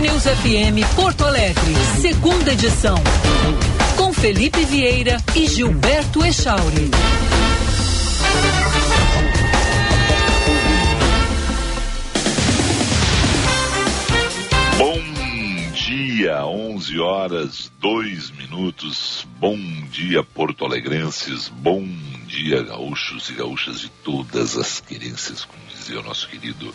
News FM Porto Alegre, segunda edição. Com Felipe Vieira e Gilberto Echauri. Bom dia, 11 horas, 2 minutos. Bom dia, Porto Alegrenses. Bom dia, gaúchos e gaúchas de todas as querências, como dizia o nosso querido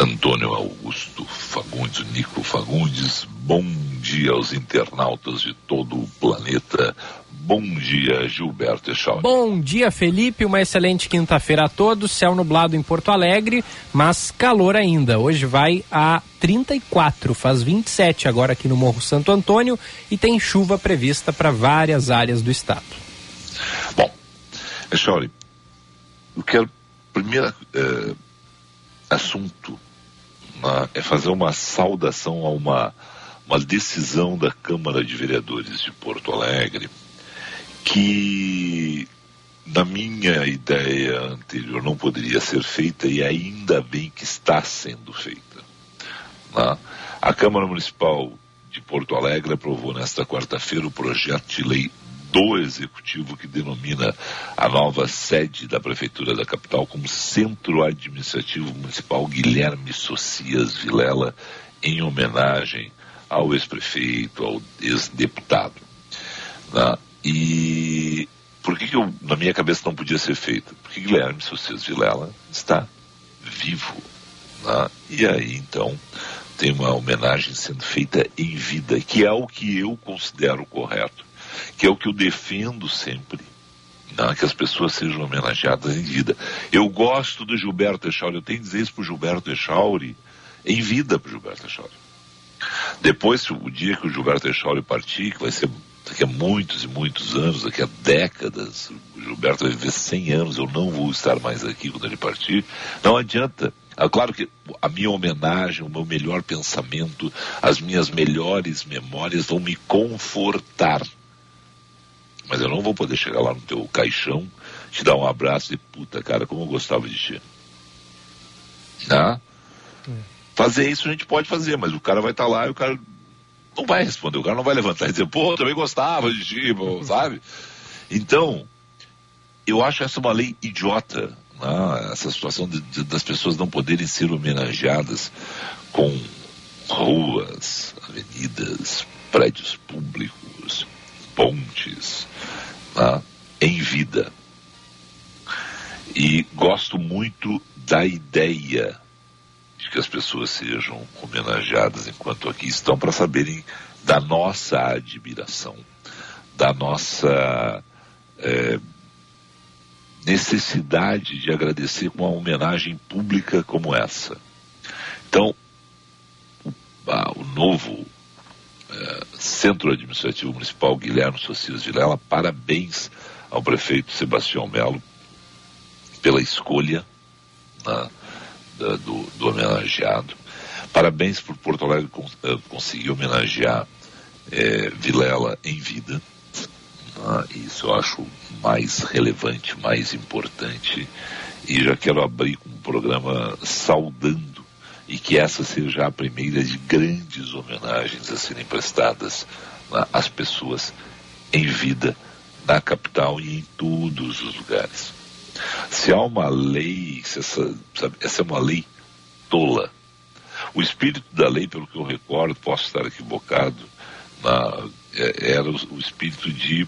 Antônio Augusto Fagundes, Nico Fagundes. Bom dia aos internautas de todo o planeta. Bom dia, Gilberto Echauri. Bom dia, Felipe. Uma excelente quinta-feira a todos. Céu nublado em Porto Alegre, mas calor ainda. Hoje vai a 34, faz 27 agora aqui no Morro Santo Antônio e tem chuva prevista para várias áreas do estado. Bom, Echauri, eu quero. Primeiro eh, assunto é fazer uma saudação a uma, uma decisão da Câmara de Vereadores de Porto Alegre que na minha ideia anterior não poderia ser feita e ainda bem que está sendo feita. Né? A Câmara Municipal de Porto Alegre aprovou nesta quarta-feira o projeto de lei do Executivo que denomina a nova sede da Prefeitura da capital como Centro Administrativo Municipal Guilherme Socias Vilela, em homenagem ao ex-prefeito, ao ex-deputado. E por que, que eu, na minha cabeça não podia ser feito? Porque Guilherme Socias Vilela está vivo. Né? E aí, então, tem uma homenagem sendo feita em vida, que é o que eu considero correto que é o que eu defendo sempre, né, que as pessoas sejam homenageadas em vida. Eu gosto do Gilberto Echauri, eu tenho que dizer isso para Gilberto Echauri, em vida para Gilberto Echauri. Depois, o dia que o Gilberto Echauri partir, que vai ser daqui a muitos e muitos anos, daqui a décadas, o Gilberto vai viver 100 anos, eu não vou estar mais aqui quando ele partir, não adianta. É claro que a minha homenagem, o meu melhor pensamento, as minhas melhores memórias vão me confortar mas eu não vou poder chegar lá no teu caixão, te dar um abraço e puta, cara, como eu gostava de ti. Tá? É. Fazer isso a gente pode fazer, mas o cara vai estar tá lá e o cara não vai responder, o cara não vai levantar e dizer, pô, também gostava de ti, sabe? Então, eu acho essa uma lei idiota, né? essa situação de, de, das pessoas não poderem ser homenageadas com ruas, avenidas, prédios públicos, pontes, tá? em vida. E gosto muito da ideia de que as pessoas sejam homenageadas enquanto aqui estão para saberem da nossa admiração, da nossa é, necessidade de agradecer com uma homenagem pública como essa. Então, o, a, o novo é, Centro Administrativo Municipal Guilherme Socias Vilela, parabéns ao prefeito Sebastião Melo pela escolha né, da, do, do, homenageado. Parabéns por Porto Alegre uh, conseguir homenagear é, Vilela em vida. Né, isso eu acho mais relevante, mais importante. E já quero abrir com um programa saudando e que essa seja a primeira de grandes homenagens a serem prestadas às pessoas em vida na capital e em todos os lugares. Se há uma lei, essa, sabe, essa é uma lei tola. O espírito da lei, pelo que eu recordo, posso estar equivocado, na, é, era o, o espírito de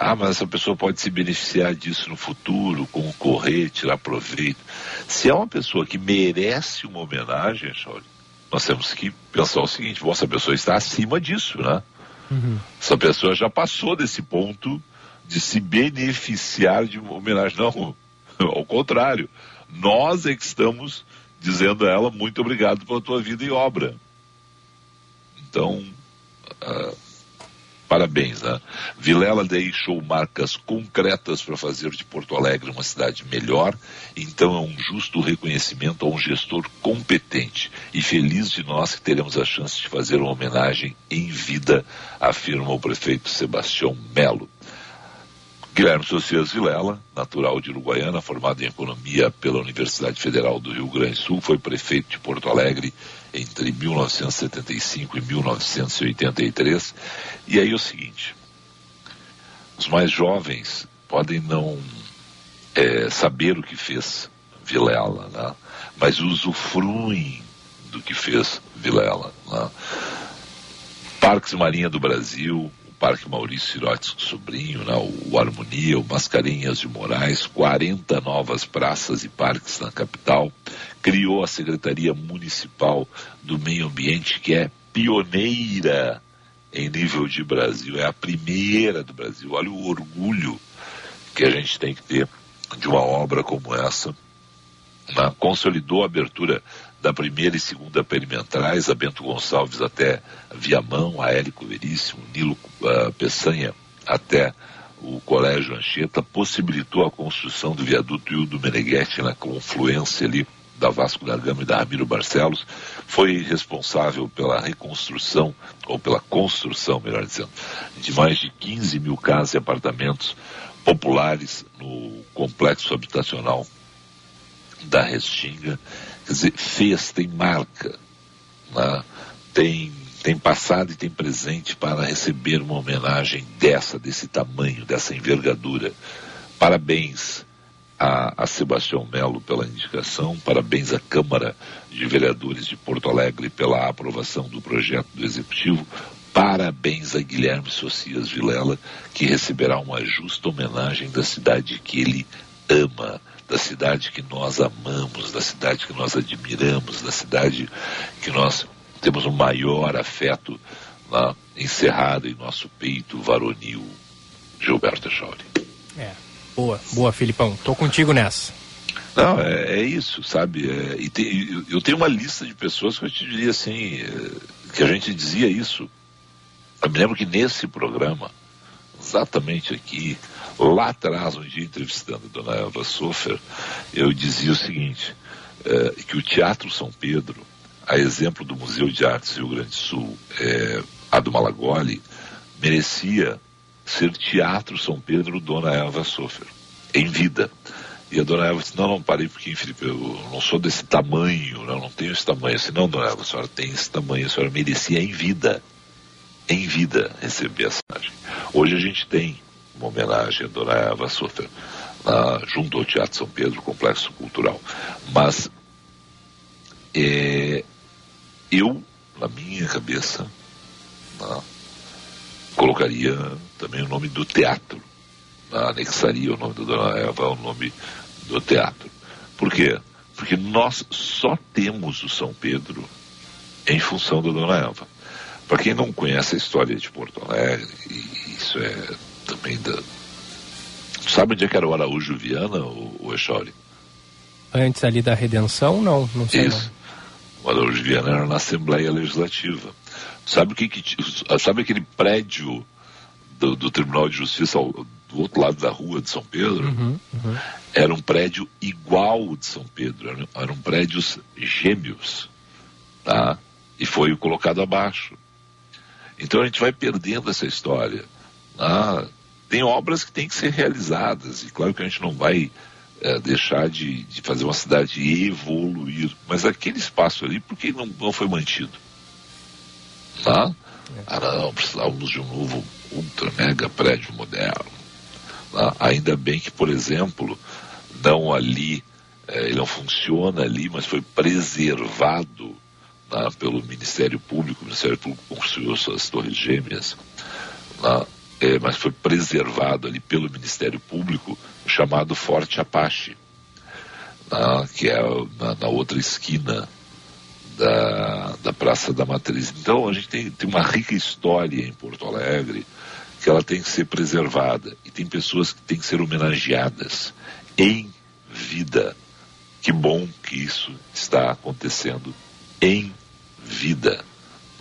ah, mas essa pessoa pode se beneficiar disso no futuro, concorrer, tirar proveito. Se é uma pessoa que merece uma homenagem, Shaoli, nós temos que pensar o seguinte: essa pessoa está acima disso, né? Uhum. Essa pessoa já passou desse ponto de se beneficiar de uma homenagem. Não, ao contrário. Nós é que estamos dizendo a ela muito obrigado pela tua vida e obra. Então, uh, Parabéns, né? Vilela deixou marcas concretas para fazer de Porto Alegre uma cidade melhor, então é um justo reconhecimento a um gestor competente e feliz de nós que teremos a chance de fazer uma homenagem em vida, afirma o prefeito Sebastião Melo. Guilherme Socias Vilela, natural de Uruguaiana, formado em economia pela Universidade Federal do Rio Grande do Sul, foi prefeito de Porto Alegre entre 1975 e 1983. E aí é o seguinte: os mais jovens podem não é, saber o que fez Vilela, né? mas usufruem do que fez Vilela. Né? Parques Marinha do Brasil, Parque Maurício Sirotes Sobrinho, né? o Harmonia, o Mascarenhas de Moraes, 40 novas praças e parques na capital, criou a Secretaria Municipal do Meio Ambiente, que é pioneira em nível de Brasil, é a primeira do Brasil. Olha o orgulho que a gente tem que ter de uma obra como essa. Né? Consolidou a abertura da primeira e segunda perimetrais, a Bento Gonçalves até Viamão, a Hélio Veríssimo, Nilo uh, Peçanha até o Colégio Anchieta, possibilitou a construção do viaduto Hildo Meneghetti na confluência ali da Vasco da Gama e da Ramiro Barcelos, foi responsável pela reconstrução, ou pela construção, melhor dizendo, de mais de 15 mil casas e apartamentos populares no complexo habitacional da Restinga. Quer dizer, fez, tem marca, né? tem, tem passado e tem presente para receber uma homenagem dessa, desse tamanho, dessa envergadura. Parabéns a, a Sebastião Melo pela indicação, parabéns à Câmara de Vereadores de Porto Alegre pela aprovação do projeto do Executivo, parabéns a Guilherme Socias Vilela, que receberá uma justa homenagem da cidade que ele ama, da cidade que nós amamos, da cidade que nós admiramos, da cidade que nós temos o maior afeto lá, encerrado em nosso peito varonil, Gilberto Echauri. É. Boa, boa, Filipão. Tô contigo nessa. Não, é, é isso, sabe? É, e tem, eu tenho uma lista de pessoas que eu te diria assim, é, que a gente dizia isso. Eu me lembro que nesse programa, exatamente aqui, lá atrás, um dia entrevistando a dona Eva Sofer, eu dizia o seguinte, é, que o Teatro São Pedro, a exemplo do Museu de Artes Rio Grande do Sul, é, a do Malagoli, merecia ser Teatro São Pedro Dona Eva Sofer, em vida. E a Dona Eva disse, não, não, parei, porque, Felipe, eu não sou desse tamanho, eu não tenho esse tamanho. assim, não, Dona Eva, a senhora tem esse tamanho, a senhora merecia em vida, em vida, receber essa homenagem. Hoje a gente tem uma homenagem a Dona Eva na, junto ao Teatro São Pedro, Complexo Cultural. Mas é, eu, na minha cabeça, na, colocaria também o nome do teatro. Anexaria o nome da Dona Eva ao nome do teatro. Por quê? Porque nós só temos o São Pedro em função da Dona Eva. Para quem não conhece a história de Porto Alegre, isso é também da. Sabe onde é que era o Araújo Viana, o, o Echauri? Antes ali da redenção, não, não sei. Isso. Não. O Araújo Viana era na Assembleia Legislativa. Sabe o que, que sabe aquele prédio do, do, Tribunal de Justiça ao, do outro lado da rua de São Pedro? Uhum, uhum. Era um prédio igual de São Pedro, eram, eram prédios gêmeos, tá? E foi colocado abaixo. Então a gente vai perdendo essa história. Tá? Tem obras que têm que ser realizadas e claro que a gente não vai é, deixar de, de, fazer uma cidade evoluir, mas aquele espaço ali, por que não, não foi mantido? Tá? Ah, não, precisávamos de um novo ultra mega prédio moderno. Tá? Ainda bem que, por exemplo, não ali, é, ele não funciona ali, mas foi preservado tá? pelo Ministério Público, o Ministério Público construiu suas torres gêmeas, tá? É, mas foi preservado ali pelo Ministério Público chamado Forte Apache, tá? que é na, na outra esquina da, da Praça da Matriz. Então a gente tem, tem uma rica história em Porto Alegre que ela tem que ser preservada e tem pessoas que têm que ser homenageadas em vida. Que bom que isso está acontecendo em vida.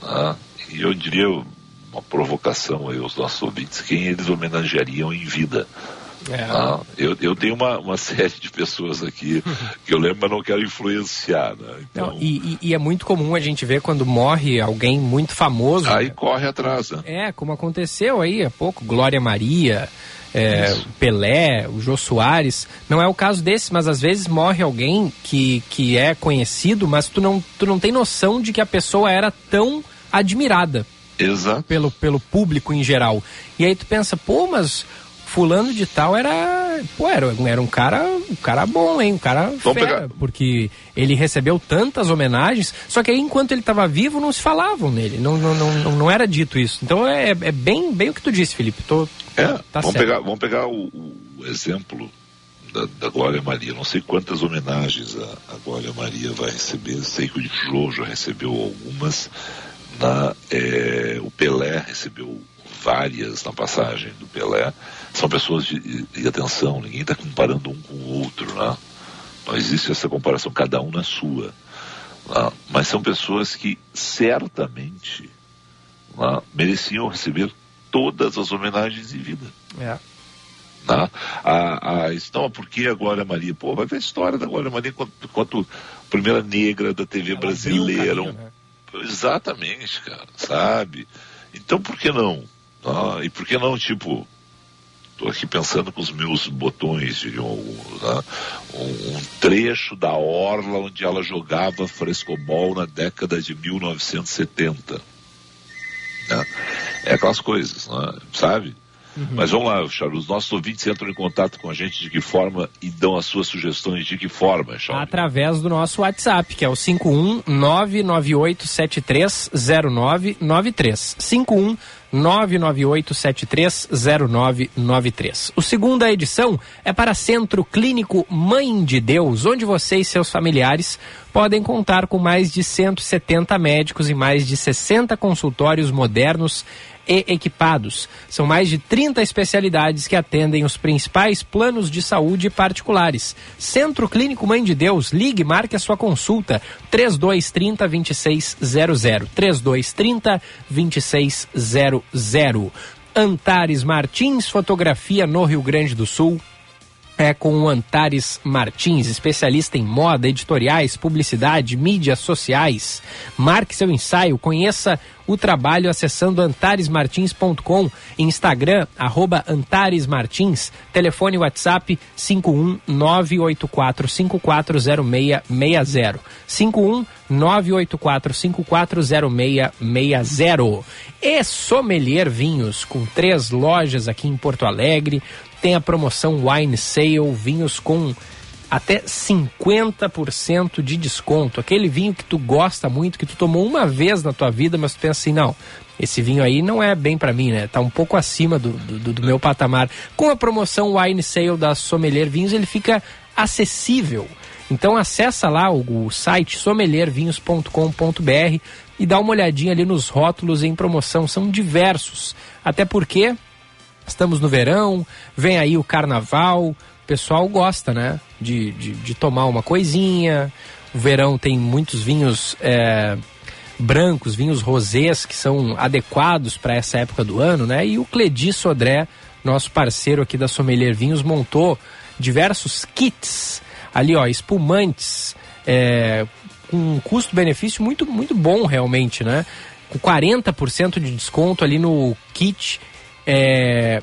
Né? E eu diria uma provocação aí aos nossos ouvintes, quem eles homenageariam em vida. É. Ah, eu, eu tenho uma, uma série de pessoas aqui que eu lembro, mas não quero influenciar. Né? Então... Não, e, e, é muito comum a gente ver quando morre alguém muito famoso. Aí né? corre atrás. Né? É, como aconteceu aí há pouco, Glória Maria. é, Pelé, o Jô Soares. Não é o caso desse, mas às vezes morre alguém que, que é conhecido, mas tu não, tu não tem noção de que a pessoa era tão admirada. Exato. Pelo, pelo público em geral. E aí tu pensa, pô, mas fulano de tal era, pô, era, era um cara, um cara bom, hein, um cara Vamos fera, pegar. porque ele recebeu tantas homenagens, só que aí enquanto ele estava vivo não se falavam nele, não, não, não, não era dito isso. Então é, é bem, bem o que tu disse, Felipe, tô, É, tá vamos, certo. pegar, vamos pegar o, o exemplo da, da Glória Maria. Não sei quantas homenagens a, a Glória Maria vai receber. Sei que o Jô já recebeu algumas. Na, é, o Pelé recebeu várias na passagem do Pelé. São pessoas de, de atenção, ninguém está comparando um com o outro, né? Não existe essa comparação, cada um na sua. né? Mas são pessoas que certamente né, mereciam receber todas as homenagens em vida. É. Tá? A, a, não, por que a Glória Maria? Pô, vai ver a história da Glória Maria quanto, quanto primeira negra da TV Ela brasileira. caminho, né? Exatamente, cara, sabe? Então por que não? Tá? E por que não, tipo, tô aqui pensando com os meus botões, né? um, um trecho da orla onde ela jogava frescobol na década de 1970. né? É aquelas coisas, né? sabe? Mas vamos lá, Charles, os nossos ouvintes entram em contato com a gente de que forma e dão as suas sugestões de que forma, Charles? Através do nosso WhatsApp, que é o 51998730993. 51998730993. O segunda edição é para Centro Clínico Mãe de Deus, onde você e seus familiares podem contar com mais de 170 médicos e mais de 60 consultórios modernos e equipados. São mais de 30 especialidades que atendem os principais planos de saúde particulares. Centro Clínico Mãe de Deus, ligue, marque a sua consulta. 3230 2600. 3230 2600. Antares Martins, fotografia no Rio Grande do Sul é com o Antares Martins, especialista em moda, editoriais, publicidade, mídias sociais. Marque seu ensaio, conheça o trabalho acessando antaresmartins.com, Instagram, arroba Antares Martins, telefone WhatsApp 51984540660. 51984540660. E Sommelier Vinhos, com três lojas aqui em Porto Alegre, tem a promoção Wine Sale, vinhos com até 50% de desconto. Aquele vinho que tu gosta muito, que tu tomou uma vez na tua vida, mas tu pensa assim, não, esse vinho aí não é bem para mim, né? Tá um pouco acima do, do, do meu patamar. Com a promoção Wine Sale da Sommelier Vinhos, ele fica acessível. Então acessa lá o, o site sommeliervinhos.com.br e dá uma olhadinha ali nos rótulos em promoção, são diversos. Até porque estamos no verão, vem aí o carnaval, o pessoal gosta, né? De, de, de tomar uma coisinha. O verão tem muitos vinhos é, brancos, vinhos rosés que são adequados para essa época do ano, né? E o Cledi Sodré, nosso parceiro aqui da Sommelier Vinhos, montou diversos kits ali, ó, espumantes, é, com um custo-benefício muito, muito bom realmente, né? Com 40% de desconto ali no kit é,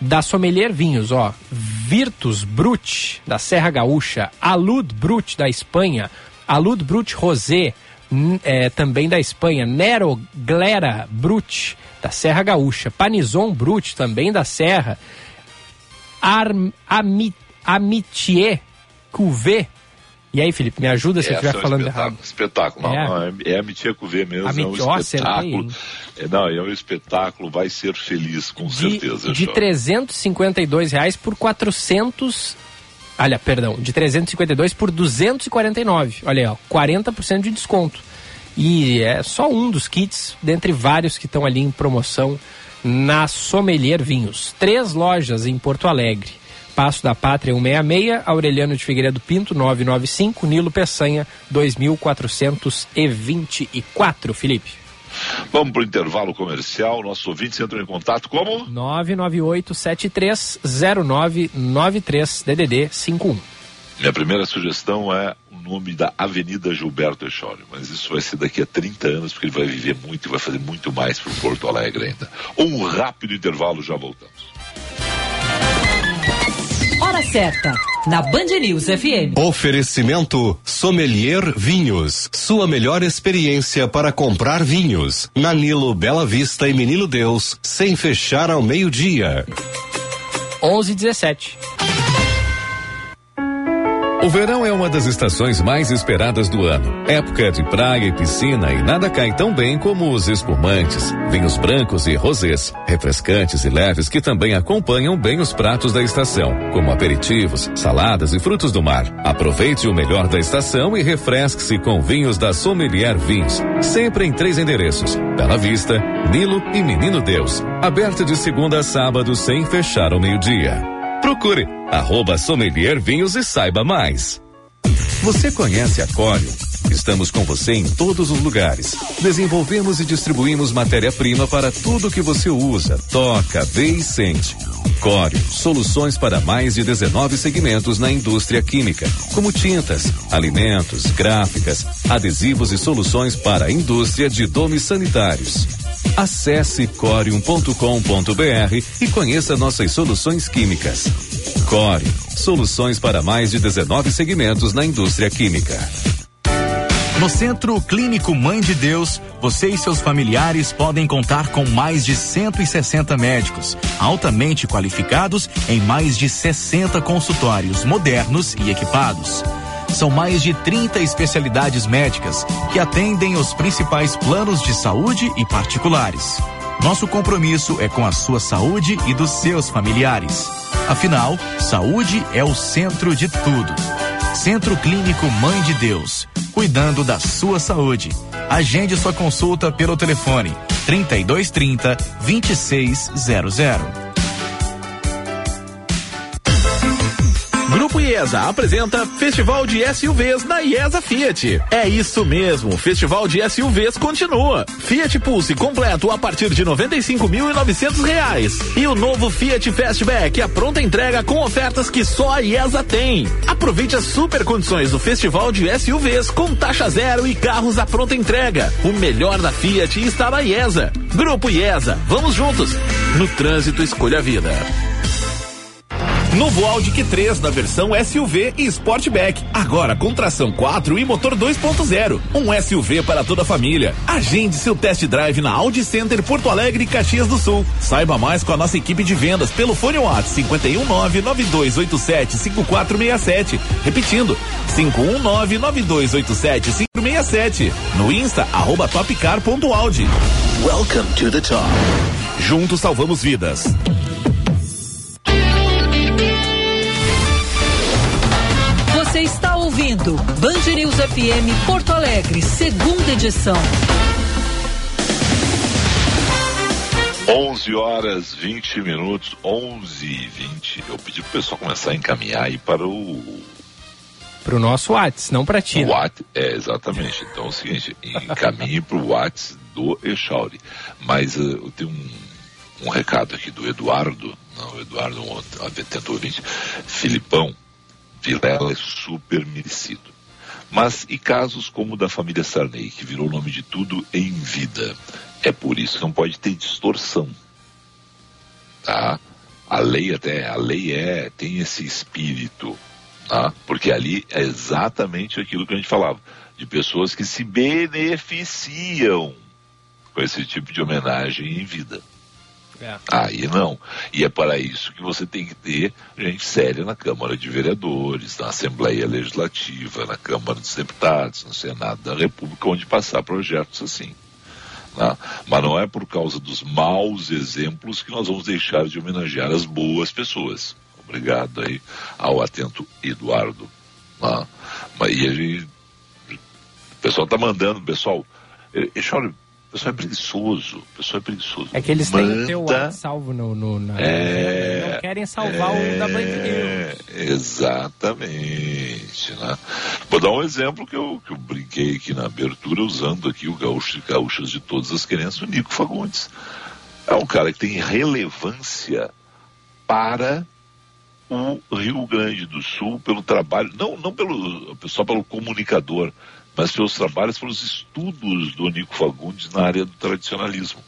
da Sommelier Vinhos, ó. Virtus Brut, da Serra Gaúcha. Alud Brut, da Espanha. Alud Brut Rosé, é, também da Espanha. Nero Glera Brut, da Serra Gaúcha. Panizon Brut, também da Serra. Arm, ami, Amitié Cuvée. E aí, Felipe, me ajuda se eu Essa estiver é falando espetáculo, errado. Espetáculo, não, É. não, é, é a Mitia Cuvê mesmo, A é um Mitia- ó, acertei, espetáculo. É, não, é um espetáculo, vai ser feliz, com de, certeza. de Jorge. 352 reais por 400 olha perdão de 352 por 249 olha aí ó 40% de desconto e é só um dos kits dentre vários que estão ali em promoção na Sommelier Vinhos três lojas em Porto Alegre Passo da Pátria 166, Aureliano de Figueiredo Pinto 995, Nilo Peçanha 2424, Felipe. Vamos para o intervalo comercial. Nossos ouvintes entram em contato como? 998-730993, DDD 51. Minha primeira sugestão é o nome da Avenida Gilberto Echório, mas isso vai ser daqui a 30 anos, porque ele vai viver muito e vai fazer muito mais para o Porto Alegre ainda. Um rápido intervalo, já voltamos. Certa, na Band News FM. Oferecimento Sommelier Vinhos. Sua melhor experiência para comprar vinhos. Nanilo Bela Vista e Menino Deus, sem fechar ao meio-dia. 11 17. O verão é uma das estações mais esperadas do ano. Época de praia e piscina e nada cai tão bem como os espumantes, vinhos brancos e rosés, refrescantes e leves que também acompanham bem os pratos da estação, como aperitivos, saladas e frutos do mar. Aproveite o melhor da estação e refresque-se com vinhos da Sommelier Vinhos, sempre em três endereços: Bela Vista, Nilo e Menino Deus. Aberto de segunda a sábado sem fechar ao meio-dia. Procure arroba Sommelier Vinhos e saiba mais. Você conhece a Corium? Estamos com você em todos os lugares. Desenvolvemos e distribuímos matéria-prima para tudo que você usa, toca, vê e sente. Corium, soluções para mais de 19 segmentos na indústria química, como tintas, alimentos, gráficas, adesivos e soluções para a indústria de domes sanitários. Acesse corium.com.br e conheça nossas soluções químicas. Core, soluções para mais de 19 segmentos na indústria química. No Centro Clínico Mãe de Deus, você e seus familiares podem contar com mais de 160 médicos, altamente qualificados em mais de 60 consultórios modernos e equipados. São mais de 30 especialidades médicas que atendem os principais planos de saúde e particulares. Nosso compromisso é com a sua saúde e dos seus familiares. Afinal, saúde é o centro de tudo. Centro Clínico Mãe de Deus, cuidando da sua saúde. Agende sua consulta pelo telefone 3230 2600. Grupo IESA apresenta Festival de SUVs na IESA Fiat. É isso mesmo, o Festival de SUVs continua. Fiat Pulse completo a partir de cinco mil e novecentos reais. E o novo Fiat Fastback, a pronta entrega com ofertas que só a IESA tem. Aproveite as super condições do Festival de SUVs com taxa zero e carros à pronta entrega. O melhor da Fiat está na IESA. Grupo IESA, vamos juntos. No trânsito, escolha a vida. Novo Audi Q3 na versão SUV e Sportback. Agora com tração 4 e motor 2.0. Um SUV para toda a família. Agende seu test drive na Audi Center Porto Alegre Caxias do Sul. Saiba mais com a nossa equipe de vendas pelo fone WhatsApp 51992875467. Repetindo, 51992875467. No Insta, arroba topcar.audi. Welcome to the top. Juntos salvamos vidas. Ouvindo Band News FM Porto Alegre, segunda edição. 11 horas 20 minutos, 11 e 20. Eu pedi pro pessoal começar a encaminhar aí para o. Pro nosso Whats, não pra ti. O Whats, é, exatamente. Então é o seguinte, encaminhe pro Whats do Echauri. Mas uh, eu tenho um, um recado aqui do Eduardo, não, o Eduardo, um atento ouvinte, Filipão, Vilela é super merecido. Mas e casos como o da família Sarney, que virou nome de tudo em vida? É por isso que não pode ter distorção. Tá? A lei até, a lei é, tem esse espírito, tá? Porque ali é exatamente aquilo que a gente falava, de pessoas que se beneficiam com esse tipo de homenagem em vida. É. Aí não. E é para isso que você tem que ter gente séria na Câmara de Vereadores, na Assembleia Legislativa, na Câmara dos Deputados, no Senado da República, onde passar projetos assim. Né? Mas não é por causa dos maus exemplos que nós vamos deixar de homenagear as boas pessoas. Obrigado aí ao atento Eduardo. Né? Mas gente, o pessoal está mandando, pessoal, deixa eu o pessoal é preguiçoso. O pessoal é preguiçoso. É que eles Manda... têm o teu WhatsApp salvo no, no na... É... Não querem salvar é... o da Band News. Exatamente. Né? Vou dar um exemplo que eu, que eu brinquei aqui na abertura, usando aqui o gaúcho gaúchas de todas as crianças, o Nico Fagundes. É um cara que tem relevância para o Rio Grande do Sul pelo trabalho, não, não pelo, só pelo comunicador, mas pelos trabalhos, pelos estudos do Nico Fagundes na área do tradicionalismo.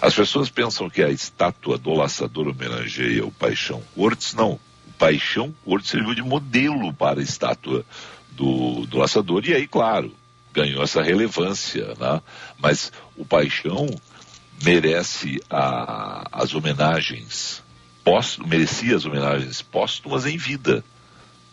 As pessoas pensam que a estátua do laçador homenageia o Paixão Cortes, não. O Paixão Corte serviu de modelo para a estátua do, do laçador, e aí, claro, ganhou essa relevância, né? Mas o Paixão merece a, as homenagens, post, merecia as homenagens póstumas em vida,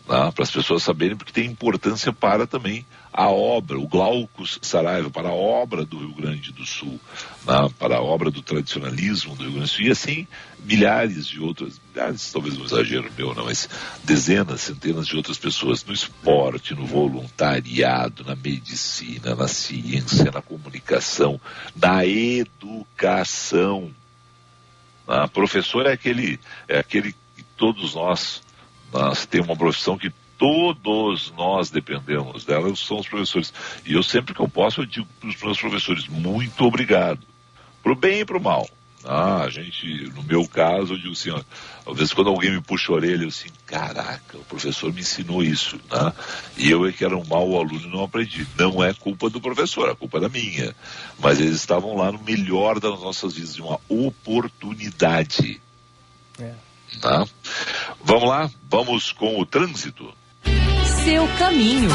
né? para as pessoas saberem, porque tem importância para também a obra, o Glaucus Saraiva, para a obra do Rio Grande do Sul, né? para a obra do tradicionalismo do Rio Grande do Sul, e assim milhares de outras, milhares, talvez um exagero meu, não, mas dezenas, centenas de outras pessoas no esporte, no voluntariado, na medicina, na ciência, na comunicação, na educação. Né? professor é aquele, é aquele que todos nós, nós temos uma profissão que todos nós dependemos dela, são os professores. E eu sempre que eu posso, eu digo para os meus professores, muito obrigado. Pro bem e pro mal. Ah, a gente, no meu caso, eu digo assim, ó, às vezes quando alguém me puxa a orelha, eu assim, caraca, o professor me ensinou isso, né? E eu é que era um mau aluno e não aprendi. Não é culpa do professor, é culpa da minha. Mas eles estavam lá no melhor das nossas vidas, de uma oportunidade. É. Tá? Vamos lá, vamos com o trânsito seu caminho.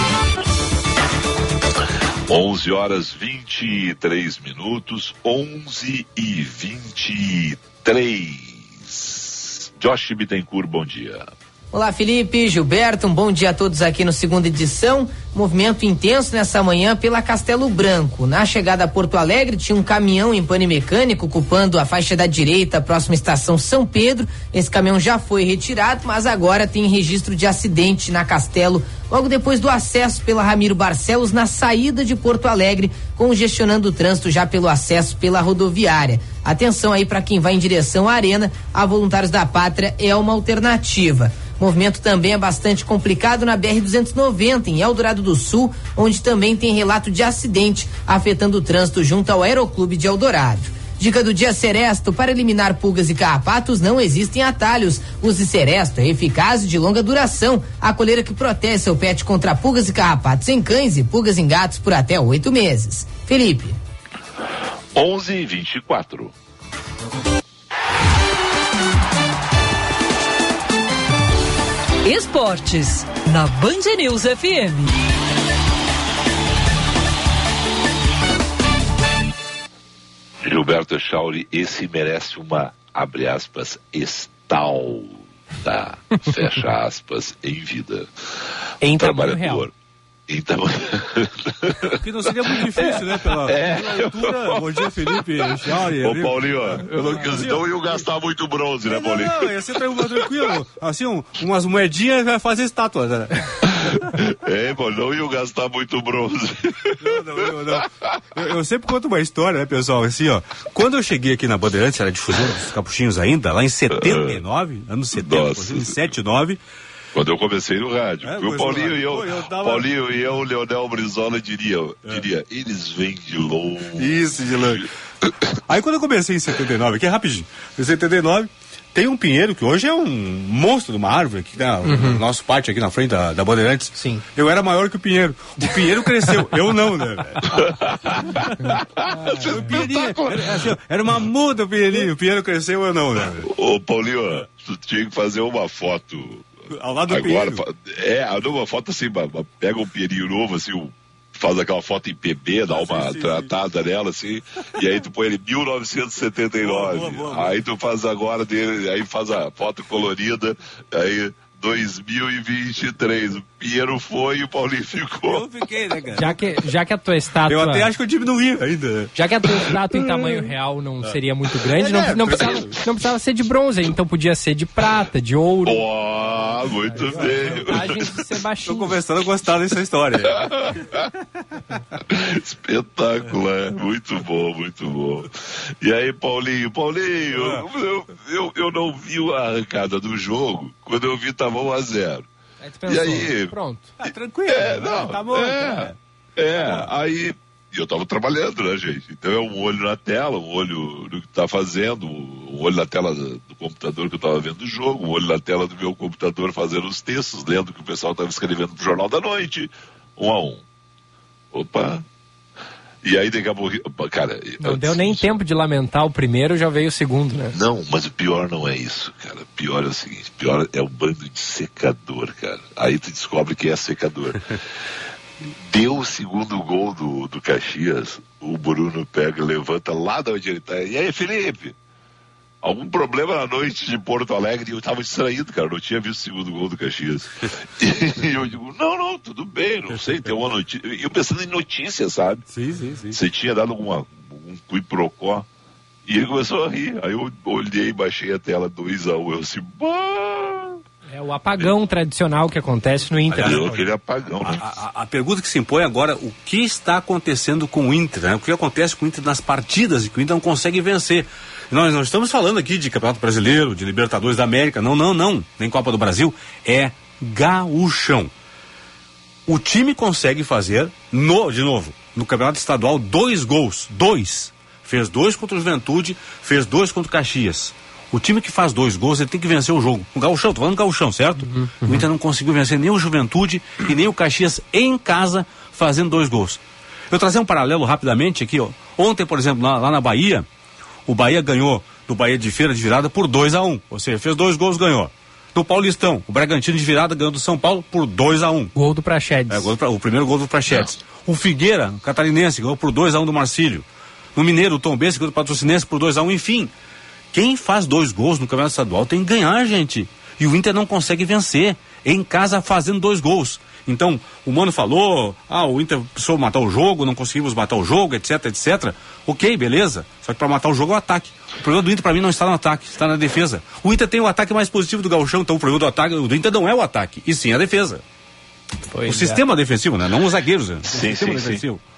11 horas 23 minutos, 11 e 23. Josh Bittencourt, bom dia. Olá, Felipe, Gilberto, um bom dia a todos aqui no segunda edição. Movimento intenso nessa manhã pela Castelo Branco. Na chegada a Porto Alegre, tinha um caminhão em pane mecânico ocupando a faixa da direita, próxima estação São Pedro. Esse caminhão já foi retirado, mas agora tem registro de acidente na Castelo, logo depois do acesso pela Ramiro Barcelos na saída de Porto Alegre, congestionando o trânsito já pelo acesso pela rodoviária. Atenção aí para quem vai em direção à Arena, a Voluntários da Pátria é uma alternativa. Movimento também é bastante complicado na BR-290, em Eldorado do Sul, onde também tem relato de acidente afetando o trânsito junto ao Aeroclube de Eldorado. Dica do dia Seresto: para eliminar pulgas e carrapatos não existem atalhos. Use Seresto, é eficaz e de longa duração. A coleira que protege seu pet contra pulgas e carrapatos em cães e pulgas em gatos por até oito meses. Felipe. 11 e 24. Esportes, na Band News FM. Gilberto Chauri, esse merece uma, abre aspas, estalda, fecha aspas, em vida. Em trabalhador. Real. Então. que não seria muito difícil, né? Pela, é. pela altura. Bom dia, Felipe. Chauri. Ô, Paulinho, eu não quis, então eu gastar muito bronze, né, Paulinho? Não, não, ia ser tranquilo. Assim, um, umas moedinhas vai fazer estátuas, né? É, pô, não ia gastar muito bronze. Não, não, não, não. Eu, eu, sempre conto uma história, né, pessoal? Assim, ó. Quando eu cheguei aqui na Bandeirantes, era difusão dos capuchinhos ainda, lá em 79, anos 70, Nossa. em 79. Quando eu comecei no rádio. É, o Paulinho e eu, eu tava... Paulinho e eu, Leonel Brizola diria, é. diria, eles vêm de longe. Isso, de longe. Aí quando eu comecei em 79, aqui é rapidinho, em 79, tem um pinheiro que hoje é um monstro de uma árvore, que tá uhum. nosso pátio aqui na frente da, da Bandeirantes. Sim. Eu era maior que o pinheiro. O pinheiro cresceu, eu não, né? ah, era, assim, era, uma muda o pinheirinho, o pinheiro cresceu, eu não, né? Ô, Paulinho, tu tinha que fazer uma foto ao lado do Agora, Pinheiro. É, uma foto assim, pega um Pinheirinho novo, assim, um, faz aquela foto em PB, dá uma sim, sim, tratada sim. nela, assim, e aí tu põe ele 1979. Boa, boa, boa, aí tu faz agora dele, aí faz a foto colorida, aí 2023. O Pinheiro foi e o Paulinho ficou. Eu fiquei, né, cara? Já que, já que a tua estátua. Eu até acho que eu diminuí ainda. Já que a tua estátua em tamanho real não seria muito grande, não, não, precisava, não precisava ser de bronze, então podia ser de prata, de ouro. Oh, muito bem. ser baixinho. Tô conversando a gostar dessa história. Espetacular. Muito bom, muito bom. E aí, Paulinho? Paulinho, ah. eu, eu, eu não vi a arrancada do jogo. Quando eu vi, tava tava 1 a 0 Aí pensou, e aí. Pronto. Ah, tranquilo. É, não, tá bom. É, tá. é tá aí. E eu tava trabalhando, né, gente? Então é um olho na tela, um olho no que tá fazendo, um olho na tela do computador que eu tava vendo o jogo, um olho na tela do meu computador fazendo os textos, lendo o que o pessoal tava escrevendo pro Jornal da Noite. Um a um. Opa, E aí daqui a pouco, cara. Não deu nem tempo de lamentar o primeiro, já veio o segundo, né? Não, mas o pior não é isso, cara. O pior é o seguinte, o pior é o bando de secador, cara. Aí tu descobre que é secador. Deu o segundo gol do, do Caxias, o Bruno pega, levanta lá da onde ele tá. E aí, Felipe? Algum problema na noite de Porto Alegre e eu estava distraído, cara, não tinha visto o segundo gol do Caxias. e eu digo, não, não, tudo bem, não sei, tem uma notícia. Eu pensando em notícias, sabe? Sim, sim, sim. Você tinha dado alguma, um quiprocó. E ele começou a rir. Aí eu olhei, baixei a tela 2x1. Um, eu assim, bah! É o apagão é. tradicional que acontece no Inter. Aliás, aquele apagão, né? a, a, a, pergunta que se impõe agora, o que está acontecendo com o Inter? Né? O que acontece com o Inter nas partidas e que o Inter não consegue vencer? Nós não estamos falando aqui de Campeonato Brasileiro, de Libertadores da América, não, não, não, nem Copa do Brasil, é gaúchão. O time consegue fazer, no, de novo, no Campeonato Estadual, dois gols, dois. Fez dois contra o Juventude, fez dois contra o Caxias. O time que faz dois gols, ele tem que vencer o jogo. O Gauchão, tô falando do Gauchão, certo? Uhum, uhum. O Inter não conseguiu vencer nem o Juventude e nem o Caxias em casa fazendo dois gols. Eu trazer um paralelo rapidamente aqui, ó. Ontem, por exemplo, lá, lá na Bahia, o Bahia ganhou do Bahia de Feira de virada por 2 a 1 um, Ou seja, fez dois gols, ganhou. Do Paulistão, o Bragantino de virada ganhou do São Paulo por 2 a 1 um. Gol do Prachedes. É, gol do, o primeiro gol do Prachedes. O Figueira, o catarinense, ganhou por 2 a 1 um do Marcílio. No Mineiro, o Tom Bense ganhou do Patrocinense por 2 a 1 um. Enfim, quem faz dois gols no Campeonato Estadual tem que ganhar, gente. E o Inter não consegue vencer. Em casa fazendo dois gols. Então, o Mano falou, ah, o Inter precisou matar o jogo, não conseguimos matar o jogo, etc, etc. Ok, beleza. Só que para matar o jogo é o ataque. O problema do Inter para mim não está no ataque, está na defesa. O Inter tem o ataque mais positivo do Gauchão, então o problema do ataque do Inter não é o ataque, e sim a defesa. Pois o é. sistema defensivo, né? Não os zagueiros, né? Sim, o sistema sim, defensivo. Sim.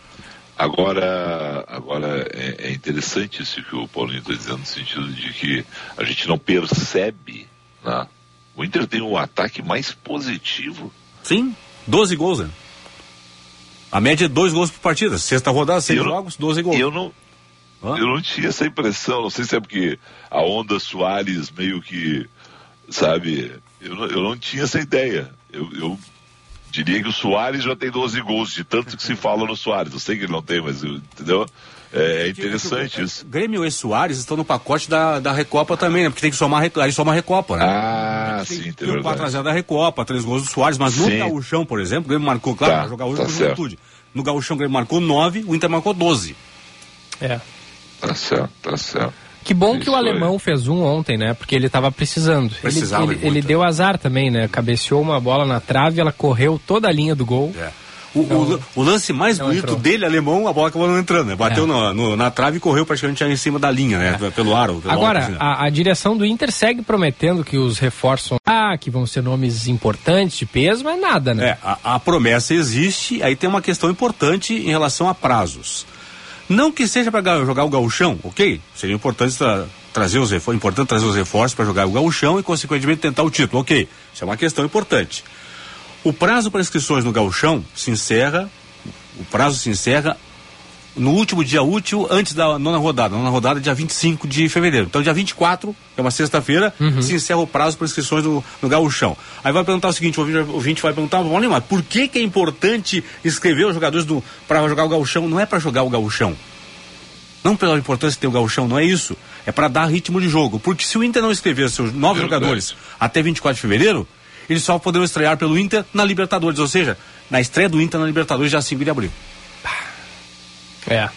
Agora, agora é, é, interessante isso que o Paulinho está dizendo, no sentido de que a gente não percebe, né? O Inter tem o ataque mais positivo. Sim. 12 gols, né? A média é dois gols por partida. Sexta rodada, seis eu jogos, 12 gols. Eu não, Hã? eu não tinha essa impressão. Não sei se é porque a onda Soares meio que, sabe, eu não, eu não tinha essa ideia. Eu, eu diria que o Soares já tem 12 gols, de tanto que se fala no Soares. Eu sei que ele não tem, mas eu, entendeu? É, é interessante isso. Grêmio e Soares estão no pacote da, da Recopa também, né? Porque tem que somar, aí soma a Recopa, né? Ah, tem, sim, tem, tem 4x0 da Recopa, três gols do Soares, mas no sim. Gauchão, por exemplo, o Grêmio marcou, claro, tá, jogar hoje tá com juventude. No Gauchão o Grêmio marcou 9, o Inter marcou 12. É. Tá certo, tá certo. Que bom Isso que o alemão fez um ontem, né? Porque ele estava precisando. Precisava ele, ele, ele, deu azar também, né? Cabeceou uma bola na trave, ela correu toda a linha do gol. É. O, o, o, lance mais bonito entrou. dele, alemão, a bola acabou não entrando, né? Bateu é. no, no, na trave e correu praticamente em cima da linha, né? É. Pelo aro. Pelo Agora, assim, né? a, a, direção do Inter segue prometendo que os reforços ah, que vão ser nomes importantes, de peso, mas nada, né? É, a, a promessa existe, aí tem uma questão importante em relação a prazos. Não que seja para jogar o gauchão, ok? Seria importante tra trazer os reforços, importante trazer os reforços para jogar o gauchão e consequentemente tentar o título, ok? Isso é uma questão importante. O prazo para inscrições no gauchão se encerra, o prazo se encerra no último dia útil antes da nona rodada. nona rodada é dia 25 de fevereiro. Então, dia 24, que é uma sexta-feira, uhum. se encerra o prazo para inscrições no, no gauchão. Aí vai perguntar o seguinte, o ouvinte vai perguntar, vamos por que, que é importante inscrever os jogadores para jogar o gauchão? Não é para jogar o gauchão. Não pela importância de ter o gauchão, não é isso. É para dar ritmo de jogo. Porque se o Inter não inscrever seus nove jogadores até 24 de fevereiro, eles só poderão estrear pelo Inter na Libertadores, ou seja, na estreia do Inter na Libertadores já 5 de abril. É.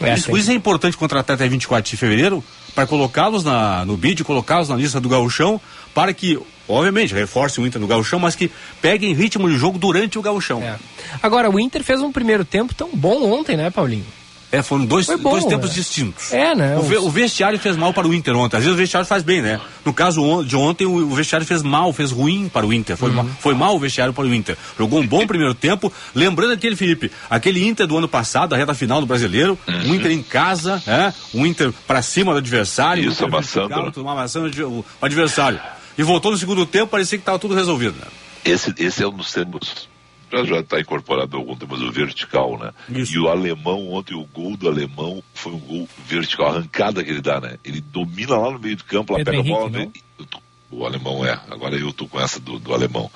é isso, isso, é importante contratar até 24 de fevereiro para colocá-los no bid, colocá-los na lista do gauchão, para que, obviamente, reforce o Inter no gauchão, mas que peguem ritmo de jogo durante o gauchão. É. Agora, o Inter fez um primeiro tempo tão bom ontem, né, Paulinho? É, foram dois, bom, dois tempos é. distintos. É, né? O, o, vestiário fez mal para o Inter ontem. Às vezes o vestiário faz bem, né? No caso de ontem, o, o vestiário fez mal, fez ruim para o Inter. Foi, uhum. mal, foi mal o vestiário para o Inter. Jogou um bom primeiro tempo. Lembrando aquele, Felipe, aquele Inter do ano passado, a reta final do brasileiro, uhum. um Inter em casa, é? um Inter para cima do adversário. Isso, amassando. amassando o adversário. E voltou no segundo tempo, parecia que estava tudo resolvido. Né? Esse, esse é um dos tempos já está incorporado algum tempo, mas o vertical, né? Isso. E o alemão, ontem o gol do alemão foi um gol vertical, arrancada que ele dá, né? Ele domina lá no meio do campo, lá Pedro pega Henrique, a bola. Né? O alemão é. Agora eu tô com essa do, do alemão.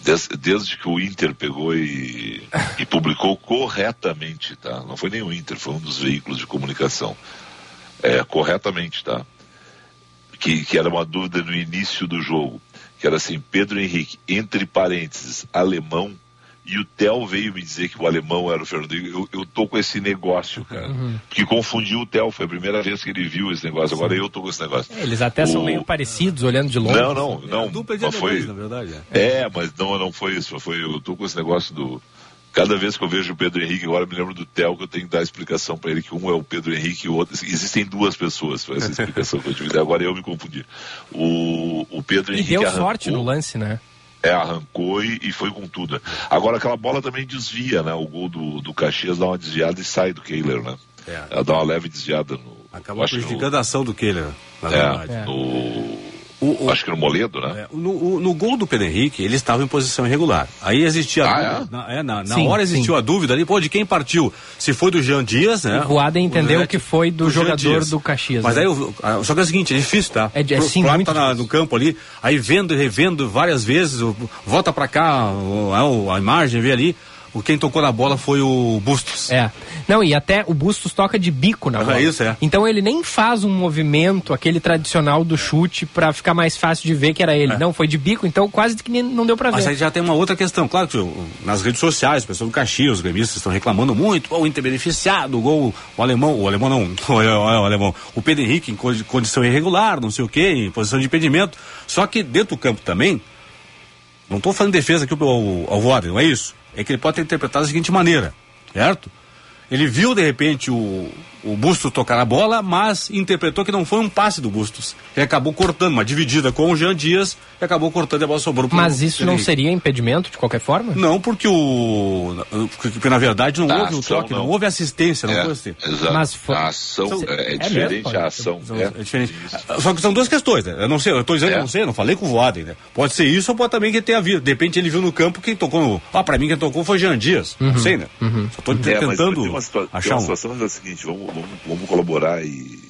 Desde, desde, que o Inter pegou e, e, publicou corretamente, tá? Não foi nem o Inter, foi um dos veículos de comunicação. É, corretamente, tá? Que, que era uma dúvida no início do jogo. Que era assim, Pedro Henrique, entre parênteses, alemão, e o Theo veio me dizer que o alemão era o Fernando. Eu, eu tô com esse negócio, cara. Uhum. Que confundiu o Theo. Foi a primeira vez que ele viu esse negócio. Agora Sim. eu tô com esse negócio. É, eles até o... são meio parecidos, olhando de longe. Não, não, não. É dupla de não foi... na verdade. É. é, mas não, não foi isso. Foi, eu tô com esse negócio do. Cada vez que eu vejo o Pedro Henrique, agora eu me lembro do Theo, que eu tenho que dar explicação para ele, que um é o Pedro Henrique e o outro. Existem duas pessoas para essa explicação que eu tive. Agora eu me confundi. O, o Pedro e Henrique. E deu arrancou... sorte no lance, né? É, arrancou e, e, foi com tudo. Agora aquela bola também desvia, né? O gol do, do Caxias dá uma desviada e sai do Kehler, né? É. Ela dá uma leve desviada no. Acabou prejudicando a ação do Kehler, na é, verdade. É. No o, o, Acho que no Moledo, né? É, no, no, gol do Pedro Henrique, ele estava em posição irregular. Aí existia ah, dúvida, é? Na, é, na, na sim, hora existiu sim. a dúvida ali, pô, de quem partiu? Se foi do Jean Dias, né? O Voaden entendeu que foi do, do jogador do Caxias. Mas né? aí, só que é o seguinte, é difícil, tá? É, é sim, Pro, muito tá na, no campo ali, aí vendo e revendo várias vezes, volta pra cá, a, a imagem, vê ali, o quem tocou na bola foi o Bustos. É. Não, e até o Bustos toca de bico na bola. É isso, é. Então ele nem faz um movimento, aquele tradicional do chute, para ficar mais fácil de ver que era ele. É. Não, foi de bico, então quase que não deu pra ver. Mas aí já tem uma outra questão. Claro que nas redes sociais, o pessoal do Caxias, os gremistas estão reclamando muito. o Inter beneficiado, o gol, o alemão, o alemão não, o alemão, o Pedro Henrique em condição irregular, não sei o quê, em posição de impedimento. Só que dentro do campo também, não estou fazendo defesa aqui ao, ao Voaden, não é isso é que ele pode ter interpretado da seguinte maneira, certo? Ele viu de repente o, o Bustos tocar a bola, mas interpretou que não foi um passe do Bustos. Ele acabou cortando, uma dividida com o Jean Dias, e acabou cortando e a bola sobrou pro Mas isso não seria impedimento de qualquer forma? Não, porque o. Porque na verdade não houve o toque, não. não. houve assistência, não é, foi assim. Exato. Mas foi... A ação são, é, é, diferente, mesmo, a ação. é, é diferente. Só que são duas questões, né? Eu não sei, eu estou dizendo que eu não sei, não falei com o Voaden, né? Pode ser isso ou pode também que tenha havido. De repente ele viu no campo quem tocou no. Ah, pra mim quem tocou foi Jean Dias. Uhum. Não sei, né? Uhum. Só estou tentando. Mas tem uma, achar tem uma situação um... é a seguinte, vamos, vamos, vamos colaborar e.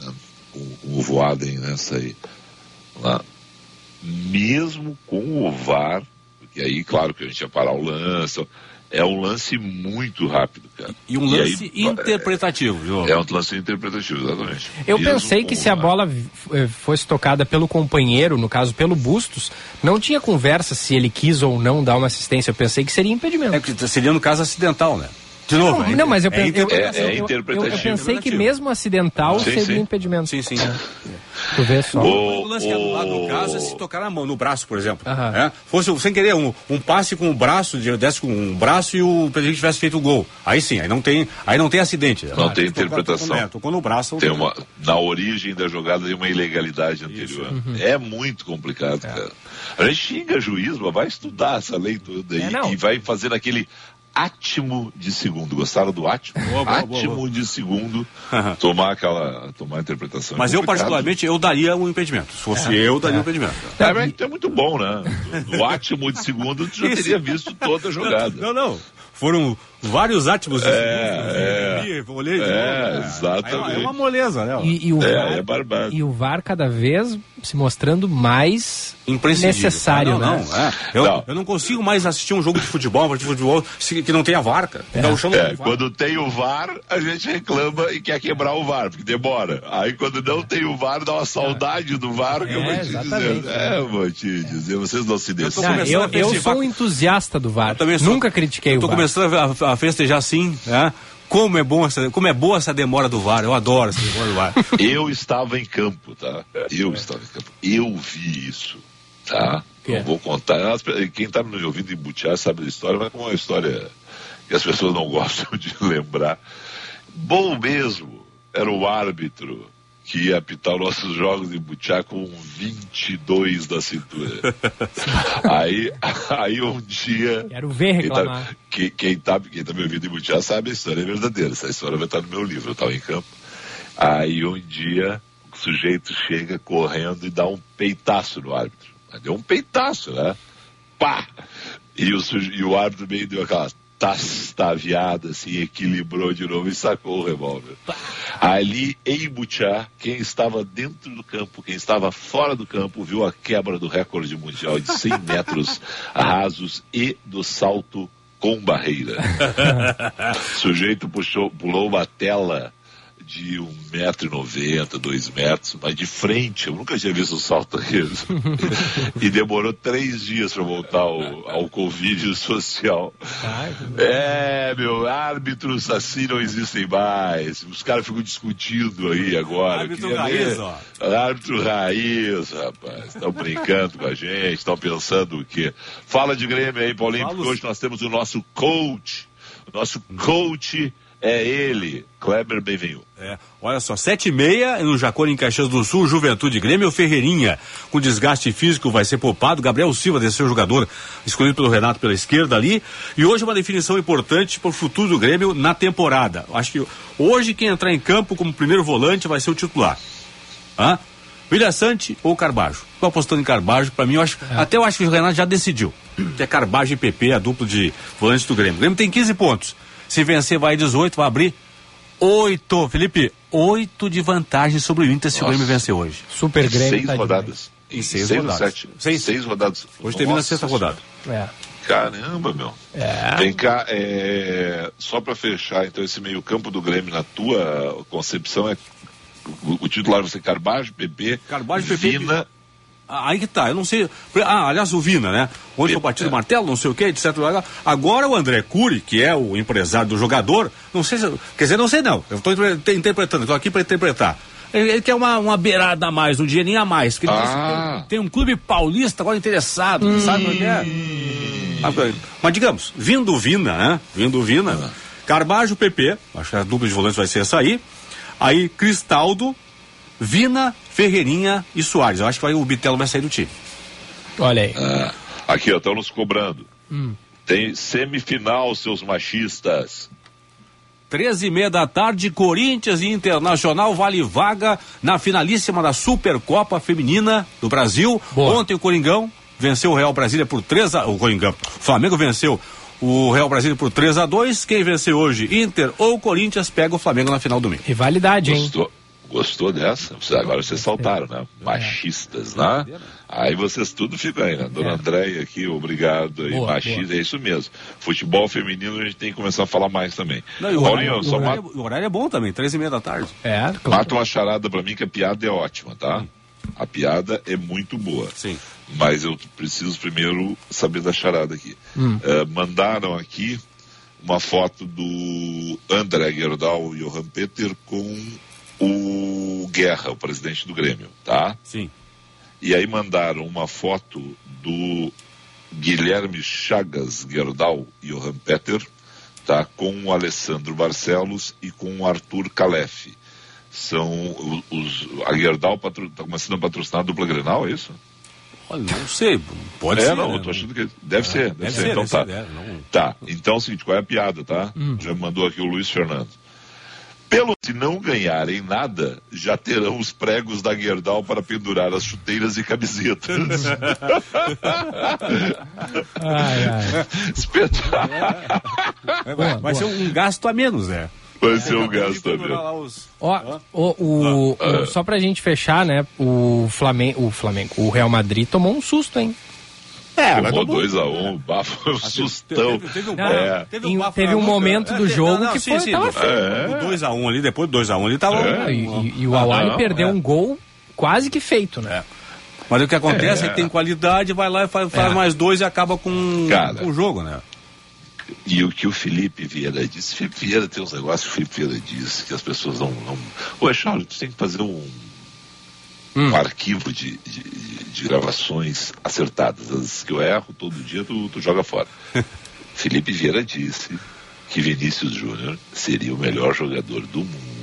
Né, com, com o Voaden nessa aí. Lá mesmo com o VAR, porque aí, claro que a gente ia parar o lance, é um lance muito rápido, cara. E um lance e aí, interpretativo, João. É um lance interpretativo, exatamente. Eu Mesmo pensei que se a bola eh, fosse tocada pelo companheiro, no caso pelo Bustos, não tinha conversa se ele quis ou não dar uma assistência. Eu pensei que seria impedimento. É que seria no caso acidental, né? De novo, não, é, não mas eu, é, eu, é, é eu, eu, eu, pensei que mesmo acidental sim, seria sim. impedimento. Sim, sim. É. Tu vê só. O, o lance que é anulado no caso é se tocar na mão, no braço, por exemplo. Uh -huh. é? Fosse sem querer um, um passe com o braço, desce com um braço e o presidente tivesse feito o gol. Aí sim, aí não tem, aí não tem acidente. Não tem interpretação. Tocou, tocou, no braço. Tem uma, na origem da jogada tem uma ilegalidade anterior. Uhum. É muito complicado, é. cara. A gente xinga juiz, mas vai estudar essa lei toda aí é, e vai fazer aquele átimo de segundo. Gostaram do átimo? Boa, boa, átimo boa, de segundo tomar aquela tomar a interpretação. Mas é eu particularmente eu daria um impedimento. Se fosse é, eu, daria é. um impedimento. É, é, muito bom, né? No átimo de segundo tu já teria visto toda a jogada. Não, não. Foram vários átimos de é, segundo. É, olhei de é, novo, né? exatamente. É uma moleza, né? E, e o é, VAR, é barbado. E o VAR cada vez se mostrando mais necessário, não, né? Não, é. Eu, não. eu não consigo mais assistir um jogo de futebol, de futebol que não tenha VAR, cara. É. Não, é, quando tem o VAR, a gente reclama e quer quebrar o VAR, porque demora. Aí quando não tem o VAR, dá uma saudade do VAR, que eu vou te dizer. É, vou te dizer, vocês não se decidem. Eu, eu, eu sou um entusiasta do VAR. Nunca critiquei o VAR. Tô começando a, a festejar assim, né? Como é, bom essa, como é boa essa demora do VAR, eu adoro essa demora do VAR. eu estava em campo, tá? Eu estava em campo. Eu vi isso, tá? Não vou contar. Quem está me ouvindo em Butiá sabe da história, mas é uma história que as pessoas não gostam de lembrar. Bom mesmo era o árbitro que ia apitar nossos jogos em Butiá com 22 da cintura. aí, aí um dia. Quero ver quem tá, quem, quem, tá, quem tá me ouvindo em Butiá sabe a história é verdadeira. Essa história vai estar no meu livro. Eu estava em campo. Aí um dia o sujeito chega correndo e dá um peitaço no árbitro. Mas deu um peitaço, né? Pá! E o, e o árbitro meio deu aquela tastaviada, assim, equilibrou de novo e sacou o revólver. Ali em Butiá, quem estava dentro do campo, quem estava fora do campo, viu a quebra do recorde mundial de 100 metros rasos e do salto com barreira. o sujeito puxou, pulou uma tela de um metro e noventa, dois metros, mas de frente, eu nunca tinha visto um salto daquele. e demorou três dias para voltar ao, ao convívio social. É, meu, árbitros assim não existem mais. Os caras ficam discutindo aí agora. Árbitro raiz, ver- ó. Árbitro raiz, rapaz. Estão brincando com a gente, estão pensando o quê? Fala de Grêmio aí, Paulinho, Fala porque hoje nós temos o nosso coach. O nosso coach é ele, Kleber Benvenu. É, olha só, sete e meia no Jacone em Caxias do Sul, Juventude Grêmio, Ferreirinha, com desgaste físico vai ser poupado, Gabriel Silva deve ser o jogador escolhido pelo Renato pela esquerda ali, e hoje uma definição importante para o futuro do Grêmio na temporada. Acho que hoje quem entrar em campo como primeiro volante vai ser o titular. Hã? William Sante ou Carbajo? Estou apostando em Carbajo, para mim eu acho, até eu acho que o Renato já decidiu. Que é Carbajo e PP, a dupla de volantes do Grêmio. O Grêmio tem 15 pontos. Se vencer vai 18, vai abrir oito, Felipe, oito de vantagem sobre o Inter se o Nossa. Grêmio vencer hoje. Super Grêmio seis tá rodadas. Em seis ou rodadas. sete? Seis. Seis rodadas. Hoje termina a Nossa sexta rodada. É. Caramba, meu. É. Vem cá, é, só para fechar, então, esse meio-campo do Grêmio, na tua concepção, é o, o titular vai ser Carbajo, PP, Carbajo, PP, Vina. Aí que tá, eu não sei. Ah, aliás, o Vina, né? Onde foi batido o martelo, não sei o que, etc. Agora o André Cury, que é o empresário do jogador, não sei se. Quer dizer, não sei não. Eu estou interpretando, estou aqui para interpretar. Ele, ele quer uma, uma beirada a mais, um dinheirinho a mais. Que Ah. tem, tem um clube paulista agora interessado, sabe onde é? Ah, Mas digamos, vindo o Vina, né? Vindo o Vina, Carbajo, PP, acho que a dupla de volantes vai ser essa aí. Aí Cristaldo, Vina, Ferreirinha e Soares. Eu acho que vai, o Bitelo vai sair do time. Olha aí. Ah, aqui, ó, estão nos cobrando. Hum. Tem semifinal, seus machistas. 13 e meia da tarde, Corinthians e Internacional vale vaga na finalíssima da Supercopa Feminina do Brasil. Boa. Ontem o Coringão venceu o Real Brasília por 3 a O Coringão. O Flamengo venceu o Real Brasília por 3 a 2 Quem vencer hoje, Inter ou Corinthians, pega o Flamengo na final do domingo. Rivalidade, hein? Gostou? Gostou dessa? Agora vocês saltaram, né? Machistas, né? Aí vocês tudo ficam aí, né? Dona É. Andréia aqui, obrigado aí. Boa, Machista, é isso mesmo. Futebol feminino a gente tem que começar a falar mais também. Não, o, Paulinho, horário, só o, horário, o horário é bom também, 13 e meia da tarde. É, claro. mata uma charada pra mim que a piada é ótima, tá? A piada é muito boa. Sim. Mas eu preciso primeiro saber da charada aqui. Hum. Eh, mandaram aqui uma foto do André Gerdau e Johan Peter com o Guerra, o presidente do Grêmio, tá? Sim. E aí mandaram uma foto do Guilherme Chagas Gerdau e Johan Peter, tá? Com o Alessandro Barcelos e com o Arthur Calef. São os. A Gerdau está começando a patrocinar a dupla Grenal, é isso? Olha, não sei, pode é, ser. não, né? eu tô achando que. Deve ser, deve, Deve ser. ser, Então deve tá. ser, é, não- Tá, então é o seguinte, qual é a piada, tá? Já me mandou aqui o Luiz Fernando. Pelo se não ganharem nada, já terão os pregos da Gerdau para pendurar as chuteiras e camisetas. Ai, ai. Espetáculo. Vai, vai boa. ser um gasto a menos, né? Vai ser um gasto também. pendurar lá os- Ó, o, o, o- só pra gente fechar, né? O Flamengo, o Flamengo, o Real Madrid tomou um susto, hein? É, Tomou 2x1, um, bafo, um sustão. Teve, um, É. teve teve um momento do É, jogo que foi- tava. É. O 2x1 ali, depois do 2x1 ali tava. É. E, e- e o Awali perdeu é. um gol quase que feito, né? Mas o que acontece é, É. que tem qualidade, vai lá e faz, faz É. mais dois e acaba com, Cara. com o jogo, né? E o que o Felipe Vieira disse, Felipe Vieira tem uns negócios que o Felipe Vieira disse que as pessoas não. não... Ô, Charles, tu tem que fazer um, um arquivo de, de, de- de gravações acertadas. As que eu erro todo dia, tu, tu joga fora. Felipe Vieira disse que Vinícius Júnior seria o melhor jogador do mundo,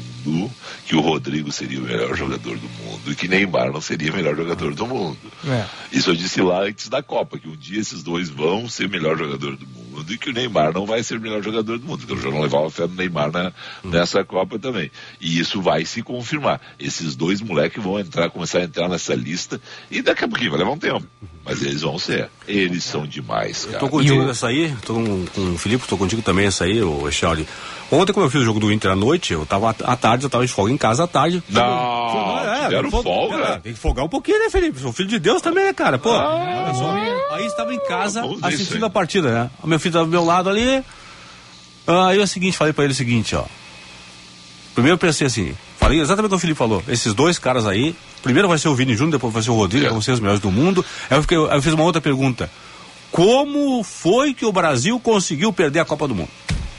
que o Rodrigo seria o melhor jogador do mundo e que Neymar não seria o melhor jogador do mundo. É. Isso eu disse lá antes da Copa, que um dia esses dois vão ser o melhor jogador do mundo. mundo e que o Neymar não vai ser o melhor jogador do mundo. Então eu já não levava fé no Neymar na, nessa Copa também. E isso vai se confirmar. Esses dois moleques vão entrar, começar a entrar nessa lista e daqui a pouquinho vai levar um tempo. Mas eles vão ser. Eles são demais, cara. Tô contigo nessa aí, tô com, com o Felipe, tô contigo também essa aí, o Echauri. Ontem, quando eu fiz o jogo do Inter à noite, eu tava à tarde, eu tava de folga em casa à tarde. Não, é, tiveram fol- folga? é, tem que folgar um pouquinho, né, Felipe? Sou filho de Deus também, né, cara? Pô, Ah. só. aí estava em casa isso assistindo aí. a partida, né? O meu filho tava do meu lado ali. Aí é o seguinte, falei pra ele o seguinte, ó. Primeiro eu pensei assim, falei exatamente o que o Felipe falou. Esses dois caras aí, primeiro vai ser o Vini Júnior, depois vai ser o Rodrigo, É. vão ser os melhores do mundo. Aí eu, fiquei, aí eu fiz uma outra pergunta. Como foi que o Brasil conseguiu perder a Copa do Mundo?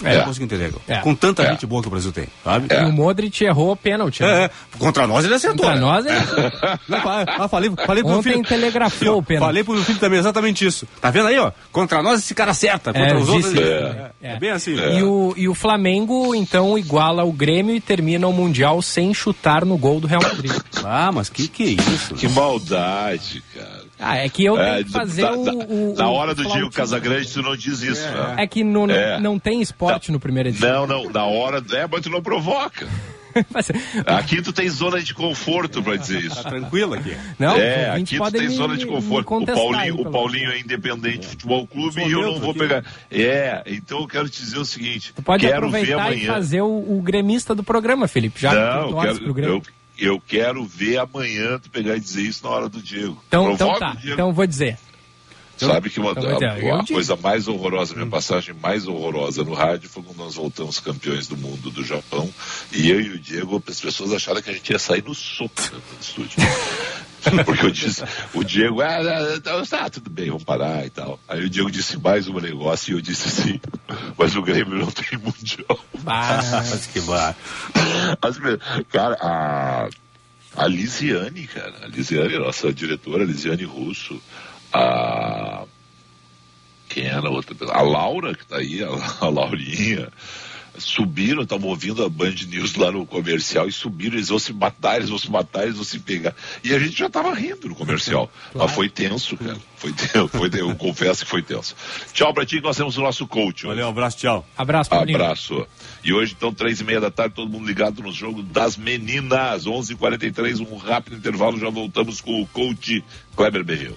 É. É. Não consigo entender. É. Com tanta É. gente boa que o Brasil tem, sabe? E o Modric errou pênalti. né? É, é. Contra nós ele acertou. Contra né? nós, ele... Não, ah, falei, falei pro meu Ontem filho. telegrafou o pênalti. Falei pro meu filho também exatamente isso. Tá vendo aí, ó? Contra nós esse cara acerta. Contra É, os outros. É, É. é bem assim. E, o, e o Flamengo, então, iguala o Grêmio e termina o Mundial sem chutar no gol do Real Madrid. Ah, mas que que é isso? Que maldade, cara. Ah, é que eu tenho É, que fazer da- o, da- o- Na hora do Diego. Casagrande, tu não diz isso, né? É que no, É. não tem esporte no primeiro edição. Não, não, na hora. É, mas tu não provoca. Aqui tu tem zona de conforto pra dizer isso. Tá tranquilo aqui. não, é, aqui tu tem me- zona de conforto. O contestar aí, Paulinho, o pelo Paulinho é independente futebol clube Sou e eu não vou aqui. pegar. É, então eu quero te dizer o seguinte. Tu pode quero ver aproveitar e amanhã. fazer o, o gremista do programa, Felipe. Já que não, torce pro quero, Grêmio. eu, eu quero ver amanhã tu pegar e dizer isso na hora do Diego. Então, então tá, Diego. então vou dizer. Sabe que uma, então a, a coisa mais horrorosa, minha passagem mais horrorosa no rádio foi quando nós voltamos campeões do mundo do Japão e eu e o Diego, as pessoas acharam que a gente ia sair no soco do estúdio. Porque eu disse, o Diego, ah, ah, tá, tá, tudo bem, vamos parar e tal. Aí o Diego disse mais um negócio e eu disse assim, mas o Grêmio não tem mundial. Mas que pe- cara, a, a Lisiane, cara, a Lisiane, nossa diretora, a Lisiane Russo, a. Quem era a outra pessoa? A Laura, que tá aí, a, a Laurinha. Subiram, estavam ouvindo a Band News lá no comercial e subiram, eles vão se matar, eles vão se matar, eles vão se pegar. E a gente já tava rindo no comercial. Mas foi tenso, cara. Foi tenso, foi, tenso, eu confesso que foi tenso. Tchau pra ti, que nós temos o nosso coach. hoje. Valeu, um abraço, tchau. abraço, Paulinho. Abraço. E hoje, então, três e meia da tarde, todo mundo ligado no jogo das meninas. 11:43 um rápido intervalo, já voltamos com o coach Kleber Berril.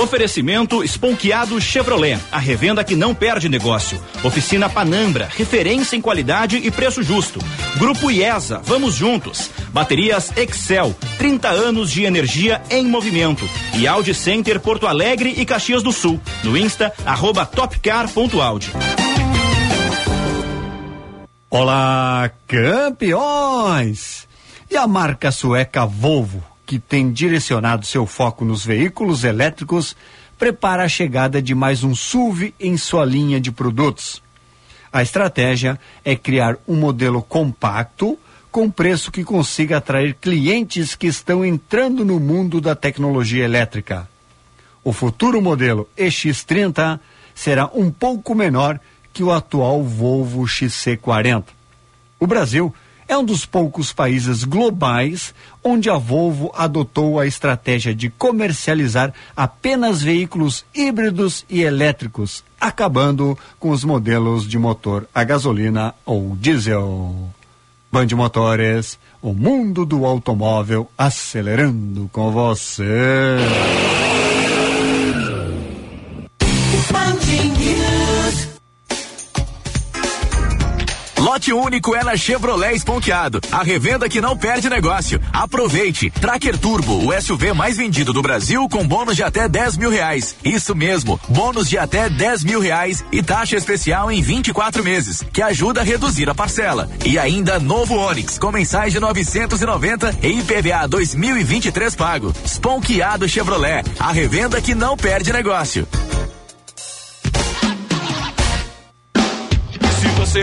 Oferecimento Esponqueado Chevrolet, a revenda que não perde negócio. Oficina Panambra, referência em qualidade e preço justo. Grupo IESA, vamos juntos. Baterias Excel, 30 anos de energia em movimento. E Audi Center Porto Alegre e Caxias do Sul. No Insta, arroba topcar.audi. Olá, campeões! E a marca sueca Volvo, que tem direcionado seu foco nos veículos elétricos, prepara a chegada de mais um SUV em sua linha de produtos. A estratégia é criar um modelo compacto com preço que consiga atrair clientes que estão entrando no mundo da tecnologia elétrica. O futuro modelo EX30 será um pouco menor que o atual Volvo XC40. O Brasil é um dos poucos países globais onde a Volvo adotou a estratégia de comercializar apenas veículos híbridos e elétricos, acabando com os modelos de motor a gasolina ou diesel. Band Motores, o mundo do automóvel acelerando com você. Lote único é na Chevrolet Esponqueado, a revenda que não perde negócio. Aproveite! Tracker Turbo, o SUV mais vendido do Brasil com bônus de até 10 mil reais. Isso mesmo, bônus de até 10 mil reais e taxa especial em 24 meses, que ajuda a reduzir a parcela. E ainda novo Onix, com mensais de 990 e IPVA 2023 pago. Esponqueado Chevrolet, a revenda que não perde negócio. Se você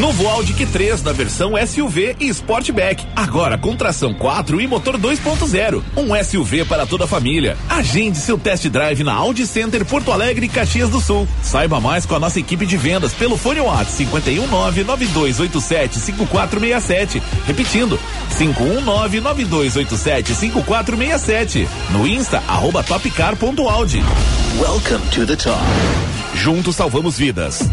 Novo Audi Q3 da versão SUV e Sportback. Agora com tração 4 e motor 2.0. Um SUV para toda a família. Agende seu test drive na Audi Center Porto Alegre Caxias do Sul. Saiba mais com a nossa equipe de vendas pelo fone WhatsApp 519 9287 5467. Repetindo, 519 9287 5467. No Insta, arroba topcar.audi. Welcome to the top. Juntos salvamos vidas.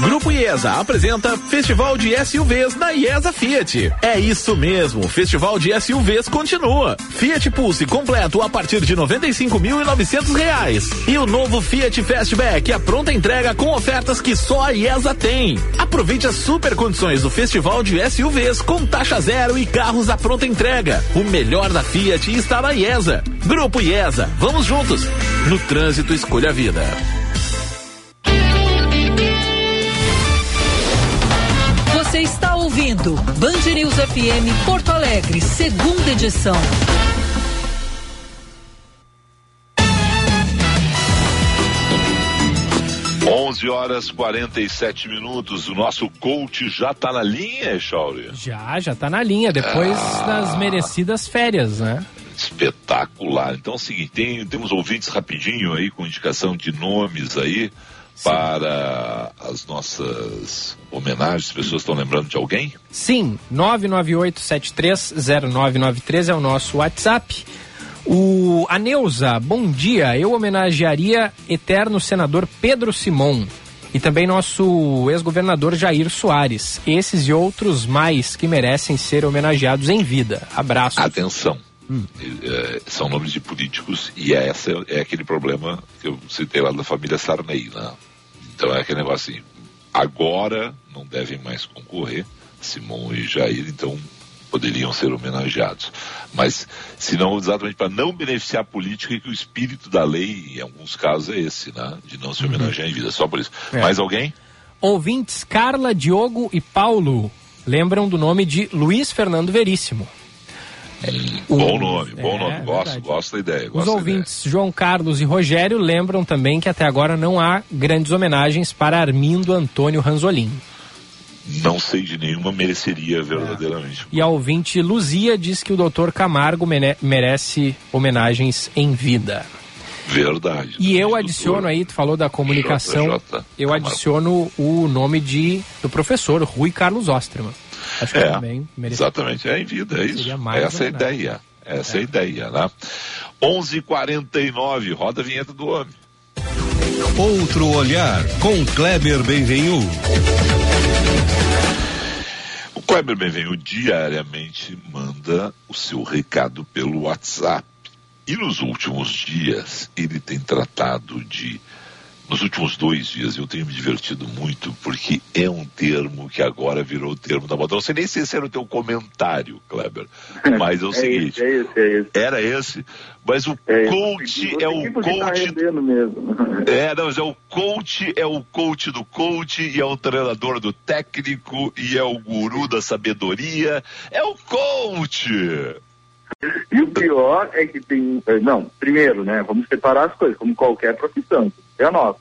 Grupo IESA apresenta Festival de SUVs na IESA Fiat. É isso mesmo, o Festival de SUVs continua. Fiat Pulse completo a partir de novecentos reais. E o novo Fiat Fastback, a pronta entrega com ofertas que só a IESA tem. Aproveite as super condições do Festival de SUVs com taxa zero e carros à pronta entrega. O melhor da Fiat está na IESA. Grupo IESA, vamos juntos. No trânsito, escolha a vida. Você está ouvindo Band News FM Porto Alegre, segunda edição. Onze horas 47 minutos. O nosso coach já tá na linha, Chauri? Já, já tá na linha, depois Ah. das merecidas férias, né? Espetacular. Então é o seguinte, tem- temos ouvintes rapidinho aí com indicação de nomes aí para as nossas homenagens. As pessoas estão lembrando de alguém? Sim, 998730993 é o nosso WhatsApp. O a Neuza, bom dia. Eu homenagearia eterno senador Pedro Simon e também nosso ex-governador Jair Soares. Esses e outros mais que merecem ser homenageados em vida. Abraço. Atenção. Eh, são nomes de políticos e essa é aquele problema que eu citei lá da família Sarney, né? Então é aquele negócio assim, agora não devem mais concorrer, Simão e Jair, então poderiam ser homenageados. Mas, se não, exatamente para não beneficiar a política, e que o espírito da lei, em alguns casos, é esse, né? De não se homenagear em vida, só por isso. É. Mais alguém? Ouvintes Carla, Diogo e Paulo lembram do nome de Luiz Fernando Veríssimo. Bom nome, bom é, nome, gosto, verdade. gosto da ideia. Os Gosto ideia. ouvintes João Carlos e Rogério lembram também que até agora não há grandes homenagens para Armindo Antônio Ranzolin. Não sei de nenhuma mereceria verdadeiramente. E a ouvinte Luzia diz que o doutor Camargo merece homenagens em vida. Verdade. E eu adiciono aí, tu falou da comunicação, eu adiciono o nome de, do professor Rui Carlos Osterman. Acho que É, também merece. exatamente, é em vida, é isso. Essa é a ideia. Essa é. a ideia, né? 11:49 roda a vinheta do homem. Outro olhar com Kleber Benvenu. O Kleber Benvenu diariamente manda o seu recado pelo WhatsApp. E nos últimos dias ele tem tratado de. Nos últimos dois dias eu tenho me divertido muito porque é um termo que agora virou o termo da moda. Não sei nem se esse era o teu comentário, Kleber, mas é o É seguinte. esse, é esse, é esse. Era esse, mas o É coach é o Tipo tá coach rendendo mesmo. é, não, mas é o coach, é o coach do coach, e é o treinador do técnico, e é o guru da sabedoria, é o coach. E o pior é que tem. eh, Não, primeiro, né? Vamos separar as coisas, como qualquer profissão. É a nossa.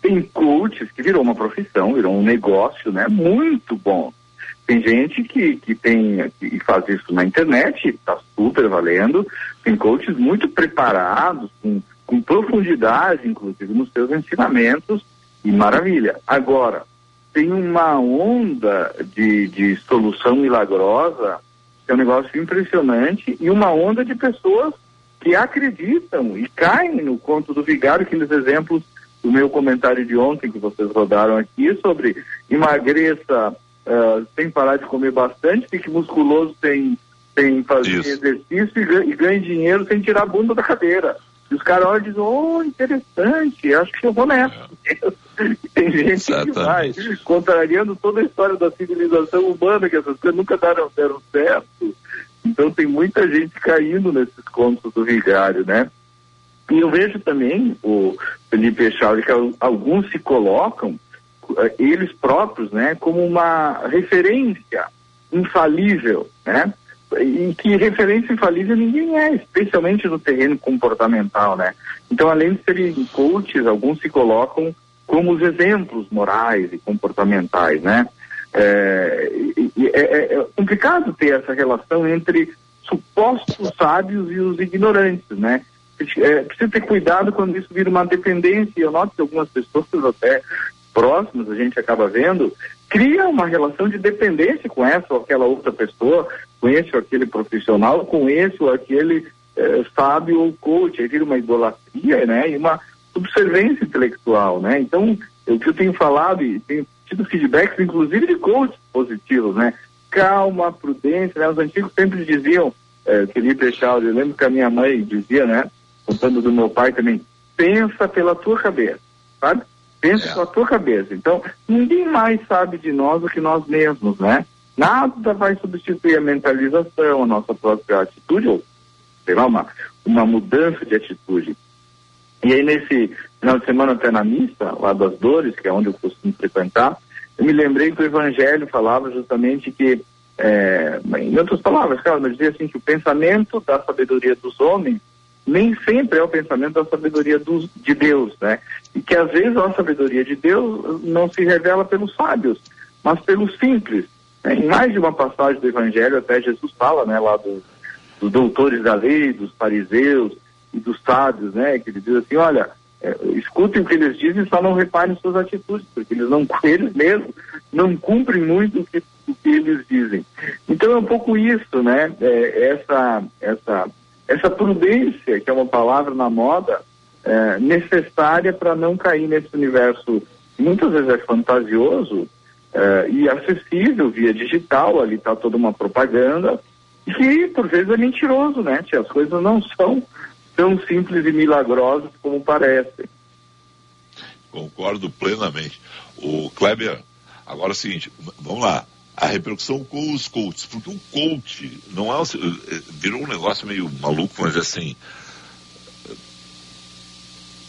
Tem coaches que virou uma profissão, virou um negócio, né? Muito bom. Tem gente que, que tem que faz isso na internet, está super valendo. Tem coaches muito preparados, com, com profundidade, inclusive, nos seus ensinamentos, e maravilha. Agora, tem uma onda de, de solução milagrosa, que é um negócio impressionante, e uma onda de pessoas que acreditam e caem no conto do vigário, aqueles exemplos do meu comentário de ontem que vocês rodaram aqui sobre emagreça ah, sem parar de comer bastante, fique musculoso sem, sem fazer exercício e ganhe, e ganhe dinheiro sem tirar a bunda da cadeira. E os caras olham e dizem, oh, interessante, acho que eu vou nessa. E Tem gente que vai, contrariando toda a história da civilização humana, que essas coisas nunca deram, deram certo. Então tem muita gente caindo nesses contos do vigário, né? E eu vejo também, o Felipe Echauri, que al- alguns se colocam, eh, eles próprios, né, como uma referência infalível, né? E que referência infalível ninguém é, especialmente no terreno comportamental, né? Então, além de serem coaches, alguns se colocam como os exemplos morais e comportamentais, né? É, é- é- é complicado ter essa relação entre supostos sábios e os ignorantes, né? É, precisa ter cuidado quando isso vira uma dependência. Eu noto que algumas pessoas até próximas, a gente acaba vendo, cria uma relação de dependência com essa ou aquela outra pessoa, com esse ou aquele profissional, com esse ou aquele eh, sábio ou coach. Aí vira uma idolatria, né? E uma subservência intelectual, né? Então, o que eu tenho falado e tenho tido feedbacks, inclusive de coaches positivos, né? Calma, prudência, né? Os antigos sempre diziam, eh, Felipe Echauri, eu lembro que a minha mãe dizia, né? Contando do meu pai também, pensa pela tua cabeça, sabe? Pensa pela tua cabeça. Então, ninguém mais sabe de nós do que nós mesmos, né? Nada vai substituir a mentalização, a nossa própria atitude, ou sei lá, uma, uma mudança de atitude. E aí, nesse final de semana, até na missa, lá das dores, que é onde eu costumo frequentar, eu me lembrei que o Evangelho falava justamente que, é, em outras palavras, cara, mas dizia assim que o pensamento da sabedoria dos homens nem sempre é o pensamento da sabedoria dos, de Deus, né? E que às vezes a sabedoria de Deus não se revela pelos sábios, mas pelos simples. né? Em mais de uma passagem do Evangelho, até Jesus fala, né, lá do, dos doutores da lei, dos fariseus e dos sábios, né? Que ele diz assim, olha, é, escutem o que eles dizem e só não reparem suas atitudes, porque eles não, eles mesmos não cumprem muito o que, o que eles dizem. Então é um pouco isso, né? É, essa, essa, essa prudência, que é uma palavra na moda, é, necessária para não cair nesse universo muitas vezes é fantasioso é, e acessível via digital, ali está toda uma propaganda, que por vezes é mentiroso, né? As coisas não são tão simples e milagrosas como parecem. Concordo plenamente. O Kleber, agora é o seguinte, vamos lá. A repercussão com os coaches, porque o coach não é eh, virou um negócio meio maluco, mas assim,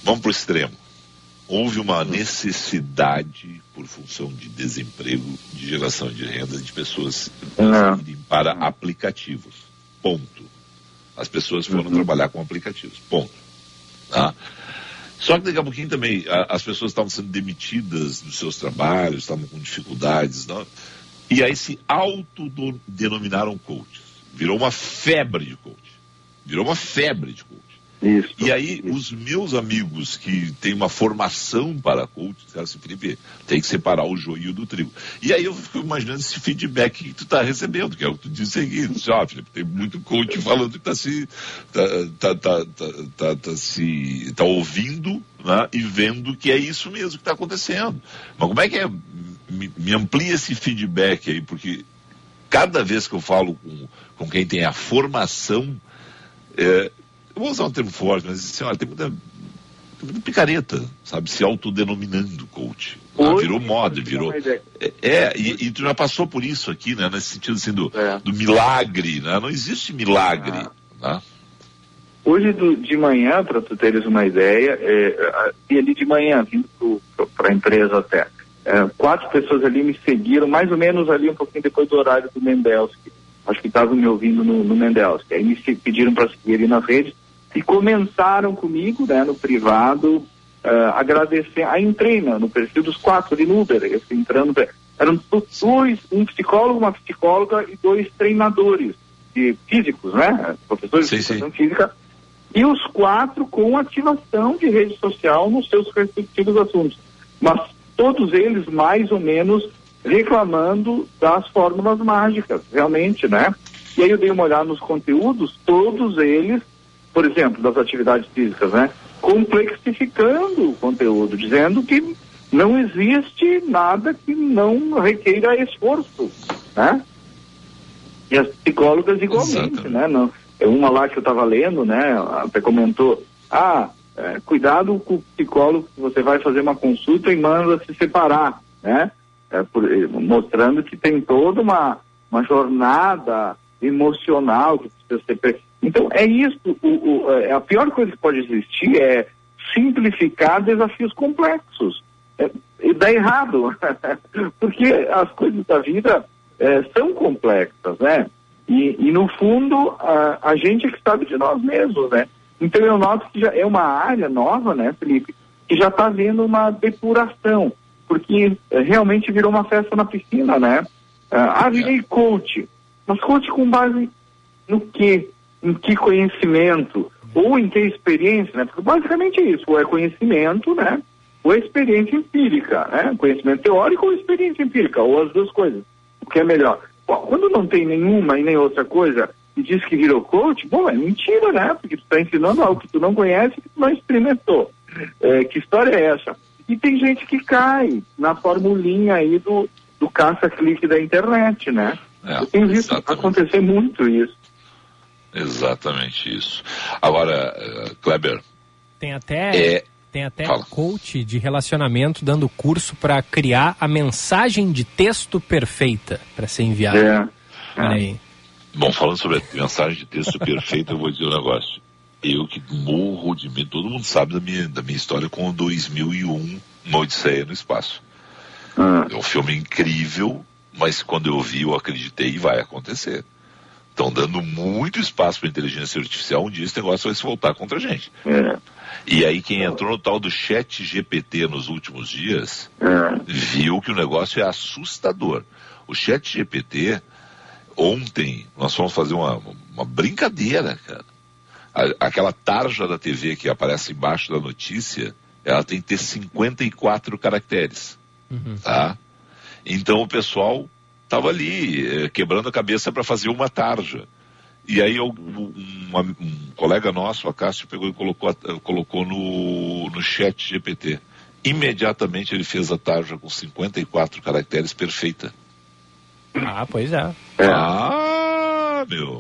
vamos para o extremo. Houve uma necessidade, por função de desemprego, de geração de renda, de pessoas irem para aplicativos. Ponto. As pessoas foram trabalhar com aplicativos. Ponto. Tá? Só que daqui a pouquinho também a- as pessoas estavam sendo demitidas dos seus trabalhos, estavam com dificuldades, não? e aí se autodenominaram coaches. Virou uma febre de coach. Virou uma febre de coach. Isso. E aí, os meus amigos que têm uma formação para coach, disseram assim, Felipe, tem que separar o joio do trigo. E aí eu fico imaginando esse feedback que tu está recebendo, que é o que tu disse aqui. Ó, Felipe, tem muito coach falando que está se. Tá, tá, tá, tá, tá, tá se. tá ouvindo né, e vendo que é isso mesmo que está acontecendo. Mas como é que é? Me, me amplia esse feedback aí, porque cada vez que eu falo com, com quem tem a formação, é, eu vou usar um termo forte, mas assim, olha, tem muita, tem muita picareta, sabe, se autodenominando coach. Ah, virou moda, virou. ideia. É, é, e, e tu já passou por isso aqui, né? Nesse sentido assim do, do milagre, né? Não existe milagre. Né? Hoje do- de manhã, para tu teres uma ideia, é, e ali de manhã, vindo para a empresa até, é, quatro pessoas ali me seguiram, mais ou menos ali um pouquinho depois do horário do Mendelski. Acho que estavam me ouvindo no, no Mendelski. Aí me pediram para seguir ali nas redes e começaram comigo, né, no privado, é, agradecer. Aí entrei né, no perfil dos quatro ali no Uber, eu fui entrando, eram do- dois, um psicólogo, uma psicóloga e dois treinadores de físicos, né, professores de educação física, e os quatro com ativação de rede social nos seus respectivos assuntos. Mas todos eles mais ou menos reclamando das fórmulas mágicas, realmente, né? E aí eu dei uma olhada nos conteúdos, todos eles, por exemplo, das atividades físicas, né? Complexificando o conteúdo, dizendo que não existe nada que não requeira esforço, né? E as psicólogas igualmente, né? Não, é uma lá que eu estava lendo, né? Até comentou, ah, é, cuidado com o psicólogo que você vai fazer uma consulta e manda se separar, né? É, por- mostrando que tem toda uma, uma jornada emocional que precisa ser. Então, é isso. O, o- é, a pior coisa que pode existir é simplificar desafios complexos. É, e dá errado, porque as coisas da vida é, são complexas, né? E, e, no fundo, a, a gente é que sabe de nós mesmos, né? Então eu noto que já é uma área nova, né, Felipe, que já está havendo uma depuração, porque eh, realmente virou uma festa na piscina, né? Ah, ah, virei coach. Mas coach com base no quê? Em que conhecimento? Ou em que experiência, né? Porque basicamente é isso, ou é conhecimento, né? Ou é experiência empírica, né? Conhecimento teórico ou experiência empírica, ou as duas coisas. O que é melhor? Bom, quando não tem nenhuma e nem outra coisa e diz que virou coach, bom, é mentira, né? Porque tu está ensinando algo que tu não conhece que tu não experimentou. É, que história é essa? E tem gente que cai na formulinha aí do, do caça-clique da internet, né? É, Eu tenho visto acontecer muito isso. Exatamente isso. Agora, eh, Kleber, Tem até, É. tem até Fala. coach de relacionamento dando curso para criar a mensagem de texto perfeita para ser enviada. É. Olha aí. Bom, falando sobre a mensagem de texto perfeita, eu vou dizer um negócio. Eu que morro de medo, todo mundo sabe da minha, da minha história com o 2001, Uma Odisseia no Espaço. É um filme incrível, mas quando eu vi, eu acreditei e vai acontecer. Estão dando muito espaço para inteligência artificial, um dia esse negócio vai se voltar contra a gente. É. E aí quem entrou no tal do chat GPT nos últimos dias, É. viu que o negócio é assustador. O chat GPT, ontem, nós fomos fazer uma, uma brincadeira, cara. A- aquela tarja da TV que aparece embaixo da notícia, ela tem que ter 54 caracteres, tá? Então o pessoal tava ali, eh, quebrando a cabeça para fazer uma tarja. E aí eu- um, um colega nosso, a Cássio, pegou e colocou, colocou no, no chat GPT. Imediatamente ele fez a tarja com 54 caracteres perfeita. Ah, pois é. Ah, meu.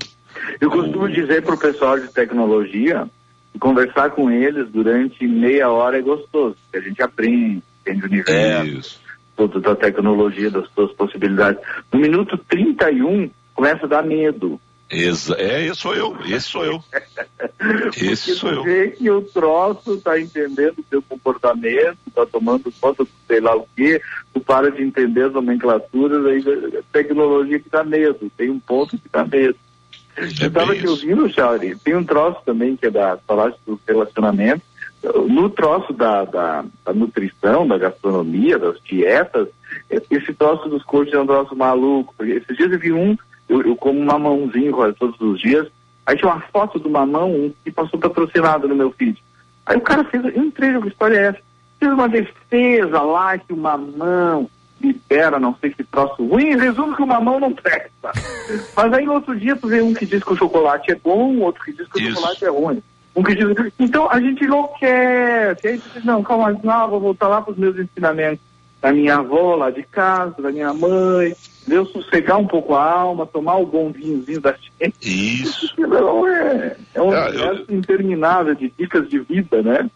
Eu costumo dizer para o pessoal de tecnologia que conversar com eles durante meia hora é gostoso, porque a gente aprende, entende o universo, toda da tecnologia, das suas possibilidades. No minuto 31, começa a dar medo. Exa é, esse sou eu, esse sou eu. Esse sou eu. Vê que o troço está entendendo o teu comportamento, está tomando conta do sei lá o quê, tu para de entender as nomenclaturas, aí tecnologia que dá medo, tem um ponto que dá medo. Eu estava aqui ouvindo, Chauri, tem um troço também que é da falaste do relacionamento, no troço da, da, da nutrição, da gastronomia, das dietas, esse troço dos coaches é um troço maluco, porque esses dias eu vi um, eu, eu como mamãozinho quase todos os dias, aí tinha uma foto do mamão um, que passou patrocinado no meu feed. Aí o cara fez, eu entrei, que história é essa? Fez uma defesa lá que o mamão libera não sei que troço ruim, resumo que o mamão não presta. Mas aí no outro dia tu vê um que diz que o chocolate é bom, outro que diz que o chocolate é ruim. Um. Então a gente enlouquece. Aí tu diz, não, calma, não, vou voltar lá para os meus ensinamentos da minha avó lá de casa, da minha mãe, eu sossegar um pouco a alma, tomar o bom vinhozinho da gente. Isso. É, é um Ah, eu- universo interminável de dicas de vida, né?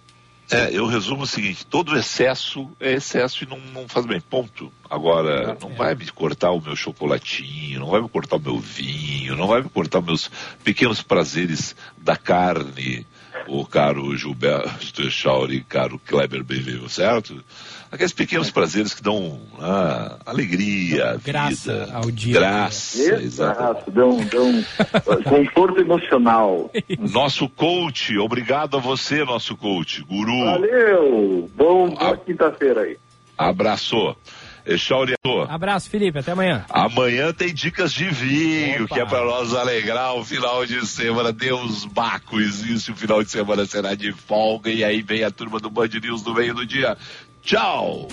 É, eu resumo o seguinte, todo excesso é excesso e não, não faz bem, ponto. Agora, não vai me cortar o meu chocolatinho, não vai me cortar o meu vinho, não vai me cortar meus pequenos prazeres da carne, o caro Gilberto Echauri, caro Kleber Benvenuto, certo? Aqueles pequenos prazeres que dão ah, alegria, Graça vida, ao dia. Graça. Exato, dão, dão conforto emocional. Nosso coach, obrigado a você, nosso coach, guru. Valeu! Bom, boa quinta-feira aí. Abraço. Echauri, Abraço, Felipe. Até amanhã. Amanhã tem dicas de vinho, que é para nós alegrar o final de semana. Deus Baco existe, o final de semana será de folga e aí vem a turma do Band News no meio do dia. Tchau!